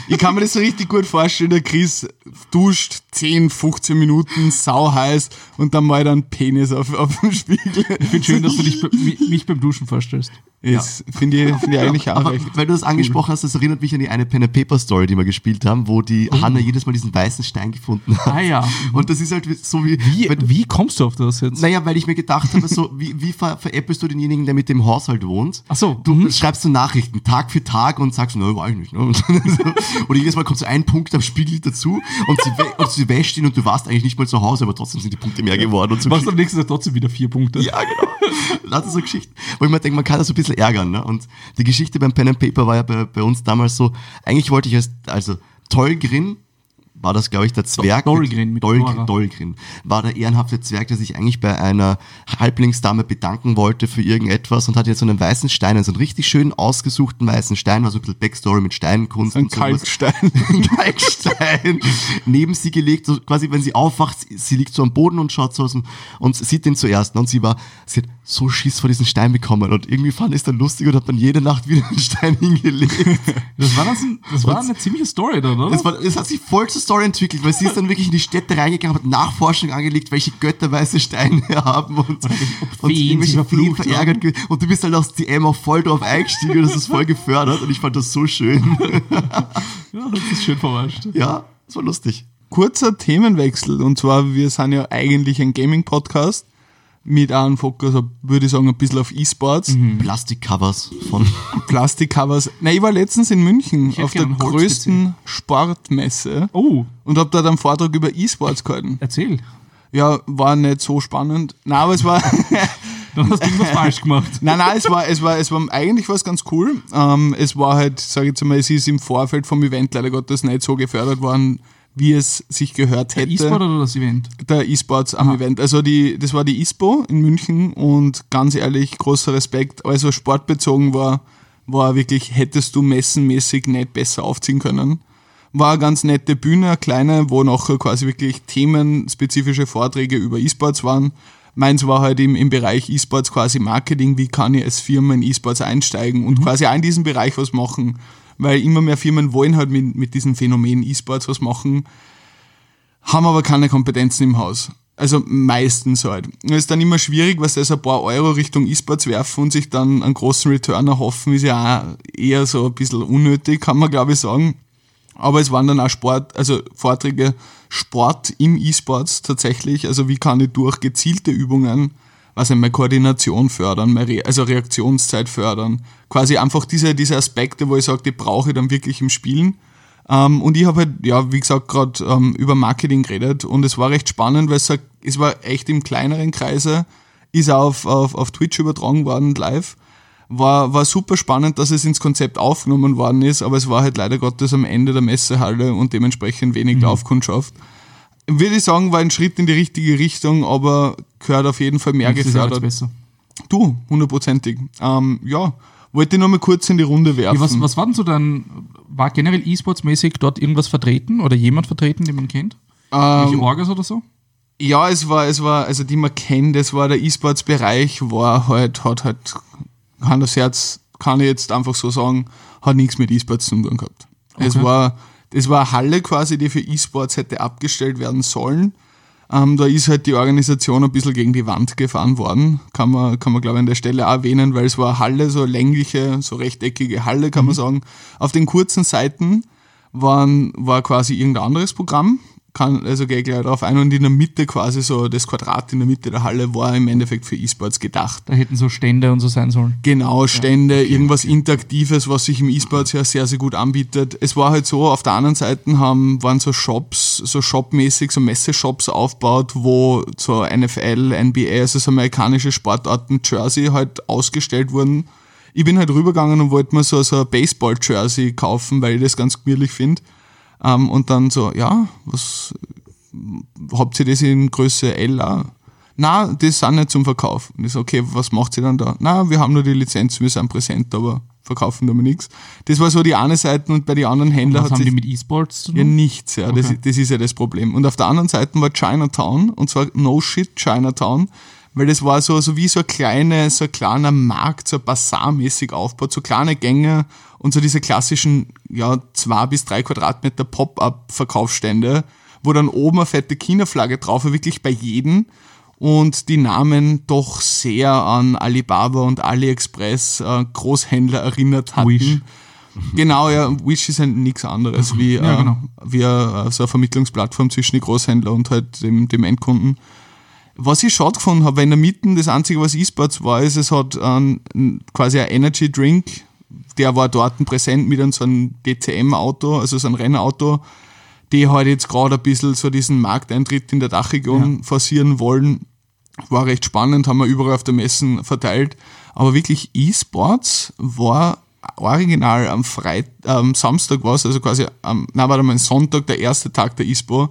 Ich kann mir das so richtig gut vorstellen, der Chris duscht 10, 15 Minuten, sau heiß und dann mal dann Penis auf, auf dem Spiegel. Ich finde schön, dass du dich, mich beim Duschen vorstellst. Ist, Finde ich, find ich eigentlich auch Aber weil du das angesprochen hast, das erinnert mich an die eine Pen and Paper Story, die wir gespielt haben, wo die Hanna jedes Mal diesen weißen Stein gefunden hat. Oh. Ah ja. [LAUGHS] Und das ist halt so wie. Wie, wenn- wie kommst du auf das jetzt? Naja, weil ich mir gedacht habe, so, wie, wie ver veräppelst du denjenigen, der mit dem Haushalt wohnt? Ach so, Du mhm. schreibst du Nachrichten Tag für Tag und sagst, ne, war ich nicht. Ne? Und, [LAUGHS] so. Oder jedes Mal kommt so ein Punkt am Spiegel dazu und sie, und sie wäscht ihn und du warst eigentlich nicht mal zu Hause, aber trotzdem sind die Punkte mehr geworden. Und so Du machst am nächsten Tag trotzdem wieder vier Punkte. ja, genau. Lauter so Geschichten. Wo ich mir denke, man kann das so ein bisschen ärgern. Ne? Und die Geschichte beim Pen and Paper war ja bei, bei uns damals so, eigentlich wollte ich als, also Tollgrin war das, glaube ich, der Zwerg. Dolgrin mit Dolg, Dora. Dolgrin. War der ehrenhafte Zwerg, der sich eigentlich bei einer Halblingsdame bedanken wollte für irgendetwas und hat jetzt so einen weißen Stein, so einen richtig schön ausgesuchten weißen Stein, also ein bisschen Backstory mit Steinkunst Ein und. Kalkstein. [LAUGHS] Ein Kalkstein neben sie gelegt, so quasi wenn sie aufwacht, sie- sie liegt so am Boden und schaut so aus dem, und sieht den zuerst. ne? Und sie war, sie hat so Schiss vor diesem Stein bekommen und irgendwie fand ich es dann lustig und hat dann jede Nacht wieder einen Stein [LAUGHS] hingelegt. Das war, das, ein, das war eine ziemliche Story dann, oder? Es, war, es hat sich voll zur Story entwickelt, weil sie ist dann wirklich in die Städte reingegangen, hat Nachforschung angelegt, welche Götter weiße Steine haben und, und irgendwelche Feen verärgert. ge- Und du bist halt aus DM auch voll drauf eingestiegen und das ist voll gefördert und ich fand das so schön. ja, [LAUGHS] das ist schön verarscht. Ja, das war lustig. Kurzer Themenwechsel und zwar, wir sind ja eigentlich ein Gaming-Podcast mit einem Fokus, würde ich sagen, ein bisschen auf E-Sports, Plastikcovers von [LAUGHS] Plastikcovers. Nein, ich war letztens in München auf der größten Sportmesse Oh, und habe dort einen Vortrag über E-Sports gehalten. erzähl. Ja, war nicht so spannend. Nein, aber es war, [LAUGHS] Dann hast du irgendwas falsch gemacht. [LAUGHS] nein, nein, es war, es war, es war eigentlich was ganz cool. Ähm, es war halt, sage ich jetzt mal, es ist im Vorfeld vom Event leider Gottes nicht so gefördert worden, wie es sich gehört hätte. E-Sport oder das Event? der E-Sports am Event. Also die, das war die ISPO in München und ganz ehrlich, großer Respekt. Also sportbezogen war, war wirklich, hättest du messenmäßig nicht besser aufziehen können. War eine ganz nette Bühne, eine kleine, wo nachher quasi wirklich themenspezifische Vorträge über E-Sports waren. Meins war halt im, im Bereich E-Sports quasi Marketing, wie kann ich als Firma in E-Sports einsteigen und quasi auch in diesem Bereich was machen. Weil immer mehr Firmen wollen halt mit, mit diesem Phänomen E-Sports was machen haben aber keine Kompetenzen im Haus. Also meistens halt. Es ist dann immer schwierig, was das ein paar Euro Richtung E-Sports werfen und sich dann einen großen Return erhoffen, ist ja auch eher so ein bisschen unnötig, kann man glaube ich sagen. Aber es waren dann auch Sport, also Vorträge Sport im E-Sports tatsächlich. Also wie kann ich durch gezielte Übungen, was meine Koordination fördern, meine Re also Reaktionszeit fördern. Quasi einfach diese, diese Aspekte, wo ich sage, die brauche ich dann wirklich im Spielen Ähm, und ich habe halt, ja, wie gesagt, gerade ähm, über Marketing geredet und es war recht spannend, weil es, es war echt im kleineren Kreise, ist auch auf, auf, auf Twitch übertragen worden live. War, war super spannend, dass es ins Konzept aufgenommen worden ist, aber es war halt leider Gottes am Ende der Messehalle und dementsprechend wenig Laufkundschaft. Würde ich sagen, war ein Schritt in die richtige Richtung, aber gehört auf jeden Fall mehr Jahr gefördert. besser. Du, hundertprozentig. Ähm, ja, wollte ich noch mal kurz in die Runde werfen. Ja, was, was war denn so dann, war generell E-Sports-mäßig dort irgendwas vertreten oder jemand vertreten, den man kennt? Welche ähm, Orgas oder so? ja, es war, es war, also die man kennt, es war der E-Sports-Bereich, war halt, hat halt, Hand aufs Herz, kann ich jetzt einfach so sagen, hat nichts mit E-Sports zu tun gehabt. Es Okay. war, es war eine Halle quasi, die für E-Sports hätte abgestellt werden sollen. Ähm, da ist halt die Organisation ein bisschen gegen die Wand gefahren worden. Kann man, kann man glaube ich an der Stelle auch erwähnen, weil es war eine Halle, so längliche, so rechteckige Halle, kann man sagen. Auf den kurzen Seiten waren, war quasi irgendein anderes Programm. Kann, also gehe ich gleich drauf ein. Und in der Mitte quasi so, das Quadrat in der Mitte der Halle war im Endeffekt für E-Sports gedacht. Da hätten so Stände und so sein sollen. Genau, Stände, irgendwas Interaktives, was sich im E-Sports ja sehr, sehr gut anbietet. Es war halt so, auf der anderen Seite haben, waren so Shops, so shopmäßig, so Messeshops aufgebaut, wo so NFL, NBA, also so amerikanische Sportarten, Jersey halt ausgestellt wurden. Ich bin halt rübergegangen und wollte mir so, so ein Baseball-Jersey kaufen, weil ich das ganz gemütlich finde. Ähm, und dann so, ja, was, habt ihr das in Größe L auch? Na, das sind nicht zum Verkauf. Und ich so, okay, was macht ihr dann da? Na, wir haben nur die Lizenz, wir sind präsent, aber verkaufen da mal nichts. Das war so die eine Seite und bei den anderen Händlern Was haben die mit E-Sports zu ja tun? nichts, ja. Das, Okay. das ist ja das Problem. Und auf der anderen Seite war Chinatown, und zwar No Shit Chinatown, weil das war so, so wie so ein kleine, so ein kleiner Markt, so Bazar-mäßig aufgebaut, so kleine Gänge und so diese klassischen, ja, zwei bis drei Quadratmeter Pop-Up-Verkaufsstände, wo dann oben eine fette China-Flagge drauf war, wirklich bei jedem und die Namen doch sehr an Alibaba und AliExpress äh, Großhändler erinnert hatten. Wish. [LAUGHS] Genau, ja, Wish ist ja nichts anderes [LAUGHS] wie, Ja, äh, genau. wie äh, so eine Vermittlungsplattform zwischen den Großhändler und halt dem, dem Endkunden. Was ich schade gefunden habe, weil in der Mitte das Einzige, was E-Sports war, ist, es hat ähm, quasi ein Energy Drink, der war dort präsent mit einem so einem DCM-Auto, also so ein Rennauto, die halt jetzt gerade ein bisschen so diesen Markteintritt in der Dachregion forcieren wollen. War recht spannend, haben wir überall auf der Messen verteilt. Aber wirklich E-Sports war original am Freit am Samstag war es, also quasi am, na warte mal, Sonntag, der erste Tag der ISPO,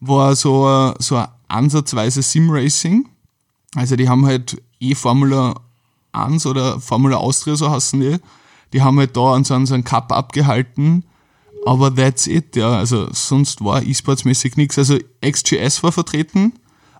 war so, ein- so ein ansatzweise Sim-Racing. Also die haben halt eh Formula 1 oder Formula Austria, so heißen die. Die haben halt da an so einen, Cup abgehalten. Aber that's it, ja. Also sonst war E-Sports-mäßig nichts. Also XGS war vertreten,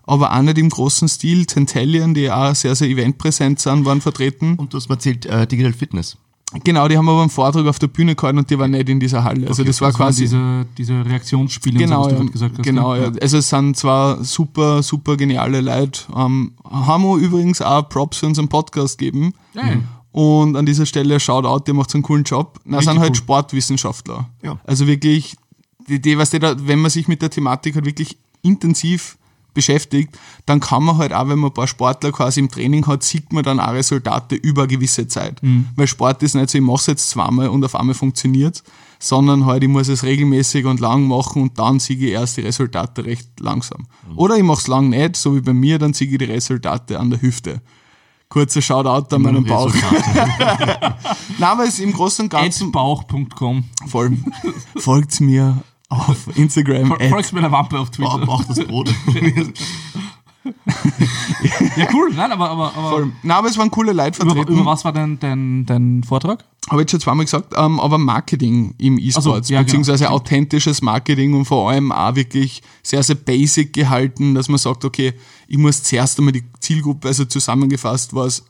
aber auch nicht im großen Stil. Tentallion, die auch sehr, sehr eventpräsent sind, waren vertreten. Und du hast mir erzählt, äh, Digital Fitness. Genau, die haben aber einen Vortrag auf der Bühne gehalten und die waren nicht in dieser Halle. Also das war waren quasi. diese, diese Reaktionsspiele Genau, so, was du ja, gesagt hast. genau gell? ja. Also es sind zwar super, super geniale Leute. Ähm, haben wir übrigens auch Props für unseren Podcast geben. Ja. Und an dieser Stelle Shoutout, ihr macht einen coolen Job. Na, sind halt cool. Sportwissenschaftler. Ja. Also wirklich, die, die, was die da, wenn man sich mit der Thematik halt wirklich intensiv beschäftigt, dann kann man halt auch, wenn man ein paar Sportler quasi im Training hat, sieht man dann auch Resultate über eine gewisse Zeit. Weil Sport ist nicht so, ich mache es jetzt zweimal und auf einmal funktioniert sondern halt, ich muss es regelmäßig und lang machen und dann sehe ich erst die Resultate recht langsam. Oder ich mache es lang nicht, so wie bei mir, dann sehe ich die Resultate an der Hüfte. Kurzer Shoutout an meinen Bauch. [LAUGHS] Nein, aber es ist im Großen und Ganzen Adbauch.com. voll. Folgt mir auf Instagram. Folgst mir der Wampe auf Twitter. Bauch das Brot. [LAUGHS] Ja, cool. Nein, aber, aber, aber voll. Nein, aber es waren coole Leute über, vertreten. über was war denn dein, dein Vortrag? Habe ich schon zweimal gesagt, ähm, aber Marketing im E-Sports, so, ja, genau. beziehungsweise authentisches Marketing und vor allem auch wirklich sehr, sehr basic gehalten, dass man sagt, okay, ich muss zuerst einmal die Zielgruppe, also zusammengefasst war es,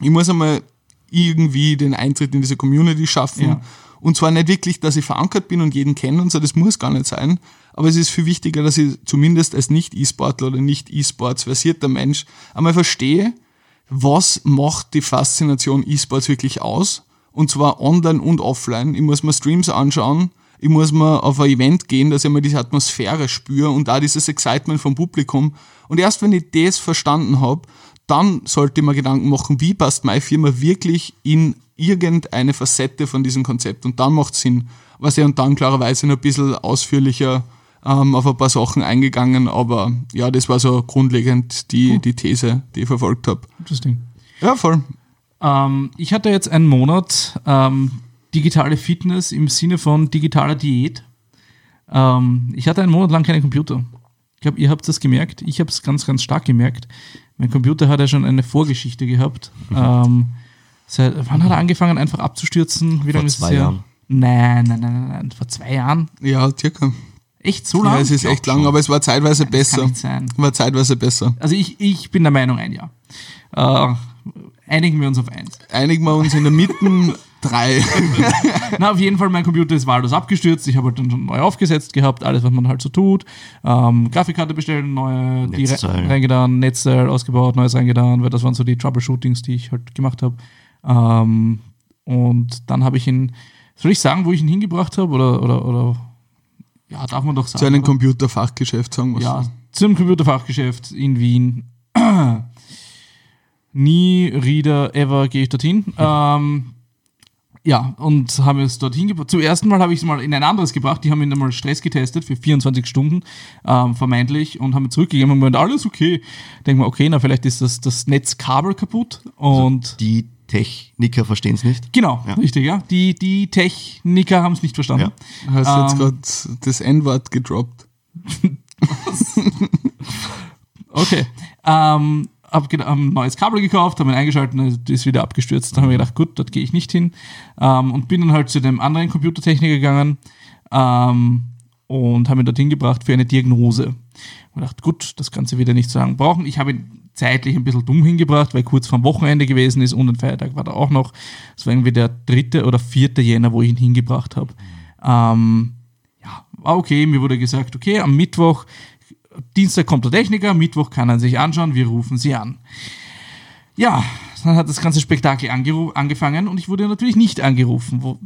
ich muss einmal irgendwie den Eintritt in diese Community schaffen. Ja. Und zwar nicht wirklich, dass ich verankert bin und jeden kenne und so, das muss gar nicht sein. Aber es ist viel wichtiger, dass ich zumindest als Nicht-E-Sportler oder Nicht-E-Sports versierter Mensch einmal verstehe, was macht die Faszination E-Sports wirklich aus? Und zwar online und offline. Ich muss mir Streams anschauen, ich muss mal auf ein Event gehen, dass ich mal diese Atmosphäre spüre und da dieses Excitement vom Publikum. Und erst wenn ich das verstanden habe, dann sollte mir Gedanken machen, wie passt meine Firma wirklich in irgendeine Facette von diesem Konzept und dann macht Sinn. was ja und dann klarerweise noch ein bisschen ausführlicher ähm, auf ein paar Sachen eingegangen, aber ja, das war so grundlegend die, die These, die ich verfolgt habe. Interesting. Ja, voll. Ähm, ich hatte jetzt einen Monat ähm, digitale Fitness im Sinne von digitaler Diät. Ähm, ich hatte einen Monat lang keinen Computer. Ich glaube, ihr habt das gemerkt. Ich habe es ganz, ganz stark gemerkt. Mein Computer hat ja schon eine Vorgeschichte gehabt. Ähm, seit, wann hat er angefangen, einfach abzustürzen? Wie Vor lange ist es zwei her? Jahren. Nein, nein, nein, nein, nein. Vor zwei Jahren. Ja, circa. Echt so lang? Ja, es ist echt lang, aber es war zeitweise Nein, das kann besser. nicht sein. War zeitweise besser. Also ich, ich bin der Meinung, ein Jahr. Äh, einigen wir uns auf eins. Einigen wir uns in der Mitte [LAUGHS] drei. Na, auf jeden Fall, mein Computer ist wahllos abgestürzt. Ich habe halt dann schon neu aufgesetzt gehabt, alles, was man halt so tut. Ähm, Grafikkarte bestellen, neue, die re Netzteil. reingetan, Netzteil ausgebaut, neues reingetan, weil das waren so die Troubleshootings, die ich halt gemacht habe. Ähm, und dann habe ich ihn, soll ich sagen, wo ich ihn hingebracht habe? Oder, oder, oder, ja, darf man doch sagen. Zu einem? Computerfachgeschäft, sagen wir Ja, zum Computerfachgeschäft in Wien. [CLEARS THROAT] Nie, Reader, ever gehe ich dorthin. [LAUGHS] Ähm, ja, und haben es dorthin gebracht. Zum ersten Mal habe ich es mal in ein anderes gebracht. Die haben ihn einmal Stress getestet für 24 Stunden, ähm, vermeintlich, und haben ihn zurückgegeben und gemeint, alles okay. Denken wir, okay, na, vielleicht ist das, das Netzkabel kaputt. Und Die Techniker verstehen es nicht. genau, Ja. richtig, ja. Die, die Techniker haben es nicht verstanden. Hast Ähm, jetzt gerade das N-Wort gedroppt. [LAUGHS] [LAUGHS] Okay. Ähm, hab, ein neues Kabel gekauft, habe ihn eingeschaltet, und ist wieder abgestürzt. Dann habe ich gedacht, gut, dort gehe ich nicht hin. Ähm, und bin dann halt zu dem anderen Computertechniker gegangen ähm, und habe ihn dorthin gebracht für eine Diagnose. Und dachte, gut, das Ganze wieder nicht so lange brauchen. Ich habe ihn zeitlich ein bisschen dumm hingebracht, weil kurz vorm Wochenende gewesen ist und ein Feiertag war da auch noch. Das war irgendwie der dritte oder vierte Jänner, wo ich ihn hingebracht habe. Ähm, ja, war okay. Mir wurde gesagt, okay, am Mittwoch, Dienstag kommt der Techniker, Mittwoch kann er sich anschauen, wir rufen sie an. Ja, dann hat das ganze Spektakel angefangen und ich wurde natürlich nicht angerufen, wo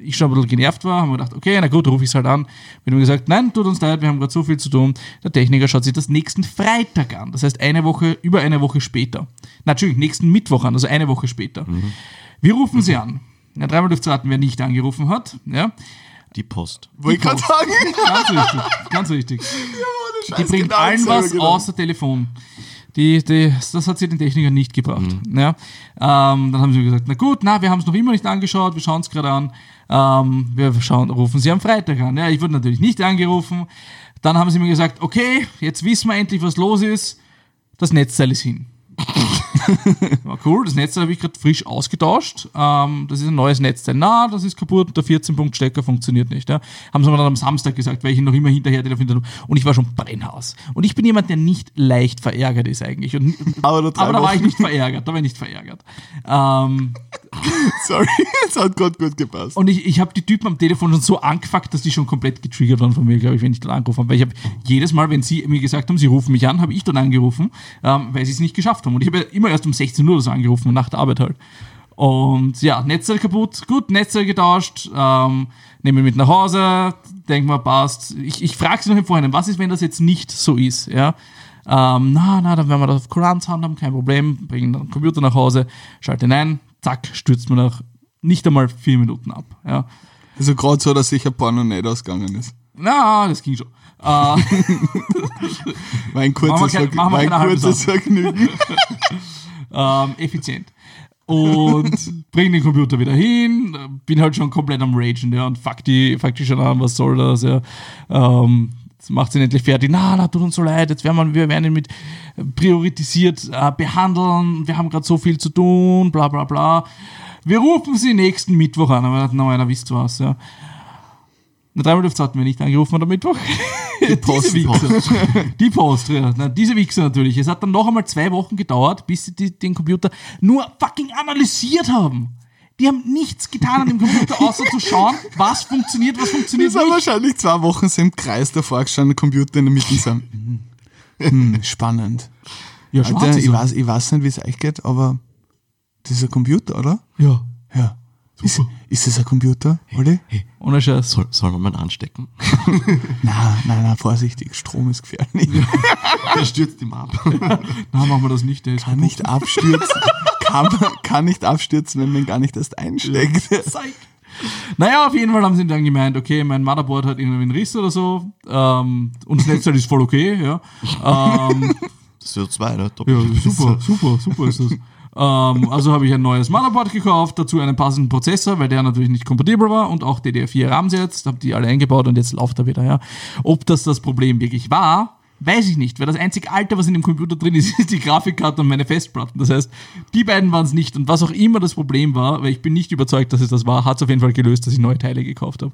ich schon ein bisschen genervt war, haben wir gedacht, okay, na gut, rufe ich es halt an. Bin ihm gesagt, nein, tut uns leid, wir haben gerade so viel zu tun. Der Techniker schaut sich das nächsten Freitag an, das heißt eine Woche, über eine Woche später. Na, Entschuldigung, nächsten Mittwoch an, also eine Woche später. Wir rufen sie an. Ja, dreimal dürft raten, wer nicht angerufen hat. Ja, Die Post. Wollte ich gerade sagen. ganz richtig, ganz richtig. Die bringt genau allen was gedacht. außer Telefon. Die, die, das hat sie den Technikern nicht gebracht. Ja. Ähm, dann haben sie gesagt, na gut, na, wir haben es noch immer nicht angeschaut, wir schauen es gerade an. Ähm, wir schauen, rufen sie am Freitag an. Ja, ich wurde natürlich nicht angerufen. Dann haben sie mir gesagt, okay, jetzt wissen wir endlich, was los ist. Das Netzteil ist hin. [LAUGHS] War cool, das Netzteil habe ich gerade frisch ausgetauscht. Ähm, das ist ein neues Netzteil. Na, das ist kaputt, der 14-Punkt-Stecker funktioniert nicht. Ja. Haben sie mir dann am Samstag gesagt, weil ich ihn noch immer hinterher telefoniert habe. Und ich war schon Brennhaus. Und ich bin jemand, der nicht leicht verärgert ist eigentlich. Und, [LAUGHS] Aber aber da war ich nicht verärgert, da war ich nicht verärgert. Ähm, [LAUGHS] Sorry, es hat gerade gut gepasst. und ich, ich habe die Typen am Telefon schon so angefuckt, dass die schon komplett getriggert waren von mir, glaube ich, wenn ich dann angerufen habe. Weil ich habe jedes Mal, wenn sie mir gesagt haben, sie rufen mich an, habe ich dann angerufen, ähm, weil sie es nicht geschafft haben. Und ich habe ja immer erst um 16 Uhr so angerufen, nach der Arbeit halt. Und ja, Netzteil kaputt, gut, Netzteil getauscht, ähm, nehme mit nach Hause, denk mal, passt. Ich, ich frage sie noch im Vorhinein, was ist, wenn das jetzt nicht so ist, ja? Ähm, na, na, dann werden wir das auf Kuranz haben, kein Problem, bringen den Computer nach Hause, schalte ihn ein, zack, stürzt man nach nicht einmal vier Minuten ab, ja. Also gerade so, dass sicher Porno nicht ausgegangen ist. Na, das ging schon. Äh, [LAUGHS] War ein kurzes, wir war ein keine halben kurzes Vergnügen. [LAUGHS] ähm, effizient. Und bring den Computer wieder hin, bin halt schon komplett am Ragen, ja, und fuck die, fuck die schon an, was soll das, ja. Ähm, macht sie endlich fertig. Na, na, tut uns so leid, jetzt werden wir, wir werden ihn mit priorisiert äh, behandeln, wir haben gerade so viel zu tun, bla bla bla. Wir rufen sie nächsten Mittwoch an, aber na, einer wisst was, ja. Na, dreimal dürft hatten wir nicht angerufen am Mittwoch. [LAUGHS] Die Post, diese Wichser. Die Post, ja. Na, diese Wichser natürlich. Es hat dann noch einmal zwei Wochen gedauert, bis sie die, den Computer nur fucking analysiert haben. Die haben nichts getan an dem Computer, außer zu schauen, was funktioniert, was funktioniert Das sind nicht. wahrscheinlich zwei Wochen so im Kreis davor gestanden, Computer in der Mitte sind. Hm, [LAUGHS] spannend. Ja, Alter, ich, weiß, ich weiß nicht, wie es euch geht, aber das ist ein Computer, oder? Ja. Ja. Ist, ist das ein Computer, Olli? Ohne Scheiß. Soll, soll man mal anstecken? Nein, nein, nein, vorsichtig, Strom ist gefährlich. Der stürzt ihm ab. [LAUGHS] Na, machen wir das nicht. Der ist Kann nicht abstürzen. kann, kann nicht abstürzen, wenn man gar nicht erst einsteckt. Naja, auf jeden Fall haben sie dann gemeint, okay, mein Motherboard hat irgendwie einen Riss oder so ähm, und das Netzteil ist voll okay, ja. [LAUGHS] Ähm, Das ja zwei, ne? Top. ja, super, super, super ist das. Ähm, also habe ich ein neues Motherboard gekauft, dazu einen passenden Prozessor, weil der natürlich nicht kompatibel war und auch DDR4 RAMs jetzt, habe die alle eingebaut und jetzt läuft er wieder, ja. Ob das das Problem wirklich war, weiß ich nicht, weil das einzig Alte, was in dem Computer drin ist, [LAUGHS] ist die Grafikkarte und meine Festplatten. Das heißt, die beiden waren es nicht und was auch immer das Problem war, weil ich bin nicht überzeugt, dass es das war, hat es auf jeden Fall gelöst, dass ich neue Teile gekauft habe.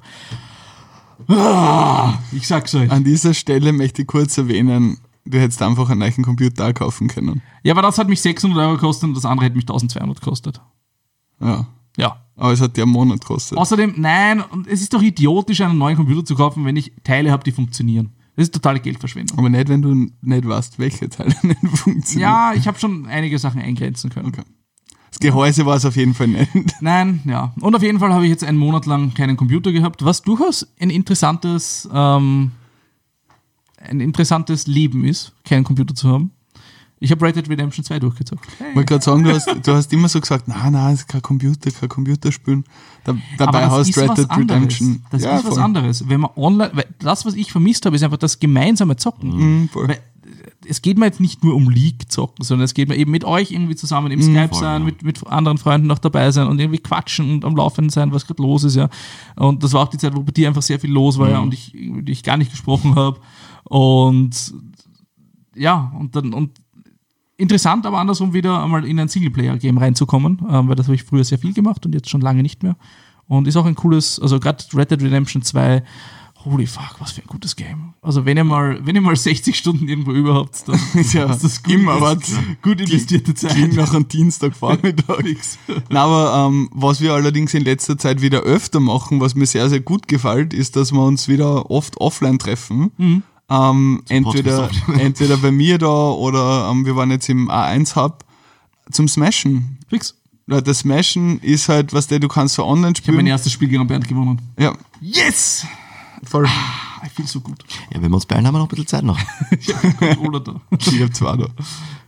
Ah, ich sag's euch. An dieser Stelle möchte ich kurz erwähnen, du hättest einfach einen neuen Computer kaufen können. Ja, aber das hat mich 600 Euro gekostet und das andere hätte mich 1200 gekostet. Ja. Ja. Aber es hat einen Monat gekostet. Außerdem, nein, und es ist doch idiotisch, einen neuen Computer zu kaufen, wenn ich Teile habe, die funktionieren. Das ist totale Geldverschwendung. Aber nicht, wenn du nicht weißt, welche Teile [LAUGHS] nicht funktionieren. Ja, ich habe schon einige Sachen eingrenzen können. Okay. Das Gehäuse war es auf jeden Fall nicht. [LAUGHS] Nein, ja. Und auf jeden Fall habe ich jetzt einen Monat lang keinen Computer gehabt, was durchaus ein interessantes, ähm, ein interessantes Leben ist, keinen Computer zu haben. Ich habe Red Dead Redemption 2 durchgezockt. Ich wollte gerade sagen, du hast, du hast immer so gesagt, na, na, es ist kein Computer, kein Computer spielen. Da, dabei hast Red was Dead. Redemption. Das ja, ist was voll. anderes. Wenn man online, weil das, was ich vermisst habe, ist einfach das gemeinsame Zocken. Mhm. Weil, es geht mir jetzt nicht nur um League zocken, sondern es geht mir eben mit euch irgendwie zusammen im Mhm, Skype voll, sein, ja. mit, mit anderen Freunden noch dabei sein und irgendwie quatschen und am Laufenden sein, was gerade los ist, ja. Und das war auch die Zeit, wo bei dir einfach sehr viel los war, ja, Mhm. und ich, und ich gar nicht gesprochen habe. Und ja, und dann, und interessant, aber andersrum wieder einmal in ein Singleplayer-Game reinzukommen, ähm, weil das habe ich früher sehr viel gemacht und jetzt schon lange nicht mehr. Und ist auch ein cooles, also gerade Red Dead Redemption 2, holy fuck, was für ein gutes Game. Also wenn ihr mal, wenn ihr mal [LAUGHS] 60 Stunden irgendwo überhaupt, dann [LAUGHS] Ist ja das gut, immer was. gut investierte Zeit. Klingt nach einem Dienstagvormittag. Na, aber ähm, was wir allerdings in letzter Zeit wieder öfter machen, was mir sehr, sehr gut gefällt, ist, dass wir uns wieder oft offline treffen. Mhm. Ähm, entweder, [LAUGHS] entweder bei mir da oder ähm, wir waren jetzt im A1-Hub zum Smashen. Fix. Das Smashen ist halt, was der, du kannst so online Ich habe mein spielen. erstes Spiel gegen Bernd gewonnen. Ja, Yes! voll. Ah, ich fühle so gut. Ja, wenn wir uns beeilen, haben wir noch ein bisschen Zeit noch. [LAUGHS] Ich habe Controller da. Ich hab zwei da.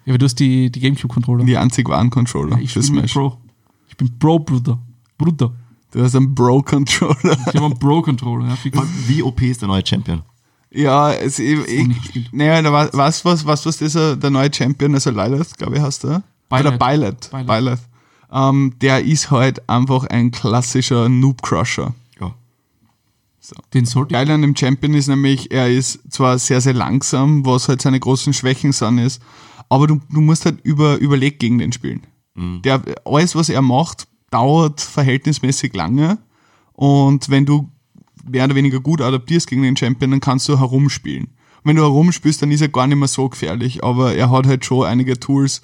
Ja, aber du hast die, die Gamecube-Controller. Die einzig wahren Controller ich für Smash. Pro. Ich bin Pro, Bruder. Bruder. Du hast einen Bro-Controller. Ich habe einen Pro-Controller. Ja. Wie OP ist der neue Champion? Ja, es, gespielt. naja, da war, was, was, was, was dieser, der neue Champion, also Lilith, glaube ich, heißt der? Byleth. Oder Byleth. Byleth. Byleth. Ähm, der ist halt einfach ein klassischer Noob-Crusher. Ja. Den sollte. Geil an dem Champion ist nämlich, er ist zwar sehr, sehr langsam, was halt seine großen Schwächen sind, ist, aber du, du musst halt über, überlegt gegen den spielen. Der, alles, was er macht, dauert verhältnismäßig lange und wenn du mehr oder weniger gut adaptierst gegen den Champion, dann kannst du herumspielen. Und wenn du herumspielst, dann ist er gar nicht mehr so gefährlich, aber er hat halt schon einige Tools.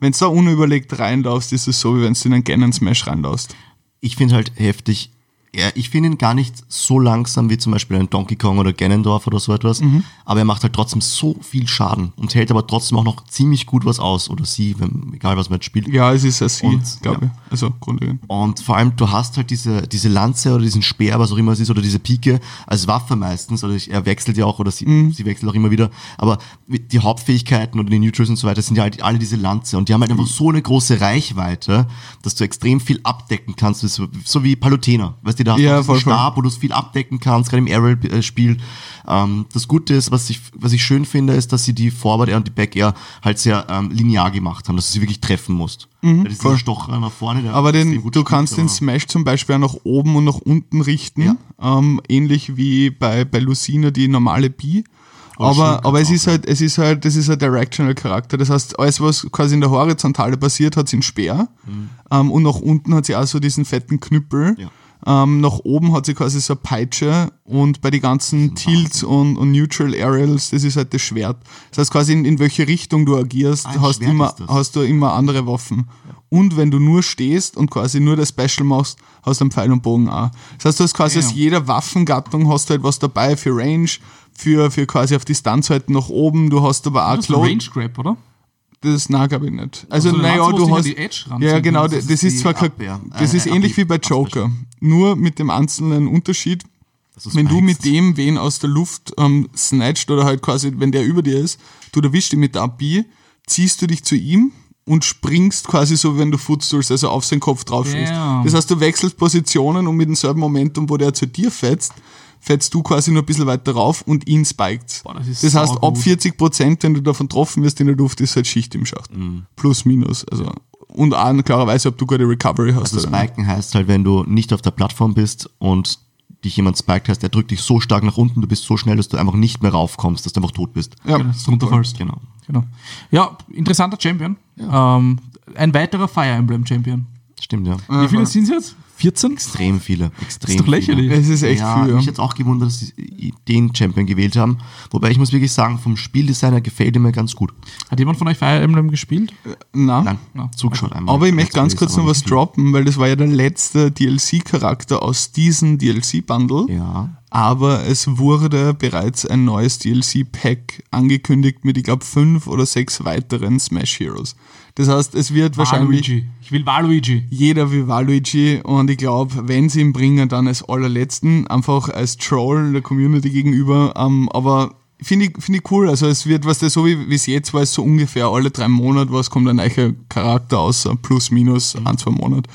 Wenn du da unüberlegt reinlaufst, ist es so, wie wenn du in einen Ganon Smash reinlaufst. Ich finde halt heftig, er, ich finde ihn gar nicht so langsam wie zum Beispiel ein Donkey Kong oder Ganondorf oder so etwas, aber er macht halt trotzdem so viel Schaden und hält aber trotzdem auch noch ziemlich gut was aus oder sie, wenn, egal was man jetzt spielt. Ja, es ist ein Sie, glaube ich. Also grundlegend. Und vor allem, du hast halt diese, diese Lanze oder diesen Speer, was auch immer es ist, oder diese Pike als Waffe meistens, oder ich, er wechselt ja auch, oder sie, sie wechselt auch immer wieder. Aber die Hauptfähigkeiten oder die Neutrals und so weiter sind ja halt alle diese Lanze. Und die haben halt einfach so eine große Reichweite, dass du extrem viel abdecken kannst, so, so wie Palutena. Weißt du, da hast Ja, voll. Stab, wo du es viel abdecken kannst, gerade im Aerial-Spiel. Ähm, das Gute ist, was ich, was ich schön finde, ist, dass sie die Forward Air und die Back Air halt sehr ähm, linear gemacht haben, dass du sie wirklich treffen musst. Mhm, das ist dieser Stocher nach vorne. Aber den, du spielt, kannst den Smash zum Beispiel auch nach oben und nach unten richten. Ja. Ähm, ähnlich wie bei, bei Lucina die normale Bi. Aber Aber, aber es ist halt, es ist halt, das ist ein Directional Charakter. Das heißt, alles, was quasi in der Horizontale passiert, hat sie einen Speer. Ähm, und nach unten hat sie auch so diesen fetten Knüppel. Mhm. Ja. Ähm, nach oben hat sie quasi so eine Peitsche und bei den ganzen Tilts und, und Neutral Aerials, das ist halt das Schwert. Das heißt quasi in, in welche Richtung du agierst, Ah, hast, Schwert immer, hast du immer andere Waffen. Und wenn du nur stehst und quasi nur das Special machst, hast du einen Pfeil und Bogen auch. Das heißt, du hast quasi Ja. aus jeder Waffengattung hast du halt was dabei für Range, für, für quasi auf Distanz halt nach oben. Du hast aber auch Das ist Range Grab, oder? Das nein, glaube ich nicht. Also, Also naja, du hast. die Edge ja, genau, das, das ist zwar kein, das ist äh, ähnlich wie bei. Joker. Nur mit dem einzelnen Unterschied, wenn du mit dem wen aus der Luft ähm, snatcht oder halt quasi, wenn der über dir ist, du erwischst ihn mit der AB, ziehst du dich zu ihm und springst quasi so, wenn du Footstools, also auf seinen Kopf drauf springst. Damn. Das heißt, du wechselst Positionen und mit demselben Momentum, wo der zu dir fetzt, fetzt du quasi nur ein bisschen weiter rauf und ihn spiked. Boah, das das heißt, ab saugut. 40 Prozent, wenn du davon getroffen wirst in der Luft, ist halt Schicht im Schacht. Plus, minus. Also, und auch klarerweise, ob du gute Recovery hast. Also oder nicht. Spiken heißt halt, wenn du nicht auf der Plattform bist und dich jemand spiked heißt, der drückt dich so stark nach unten, du bist so schnell, dass du einfach nicht mehr raufkommst, dass du einfach tot bist. Ja, Genau, dass du runterfallst. Genau. Genau. Ja, interessanter Champion. Ähm, ein weiterer Fire Emblem Champion. Stimmt, ja. Wie viele sind es jetzt? 14? Extrem viele. Extrem doch lächerlich. Viele. Es ist echt ja, viel. Ja. Mich jetzt auch gewundert, dass sie den Champion gewählt haben. Wobei ich muss wirklich sagen, vom Spieldesigner gefällt er mir ganz gut. Hat jemand von euch Fire Emblem gespielt? Na. Nein, Ja. zugeschaut einmal. Aber ich möchte ganz kurz noch was droppen, weil das war ja der letzte DLC-Charakter aus diesem DLC-Bundle. Ja. Aber es wurde bereits ein neues DLC-Pack angekündigt mit, ich glaube, fünf oder sechs weiteren Smash Heroes. Das heißt, es wird wahrscheinlich Waluigi. Ich will Waluigi. jeder wie Waluigi und ich glaube, wenn sie ihn bringen, dann als allerletzten, einfach als Troll der Community gegenüber. Ähm, aber finde ich, finde ich cool. Also es wird, was der so wie wie es jetzt war, ist so ungefähr alle drei Monate was kommt ein neuer Charakter außer plus minus ein, zwei Monate.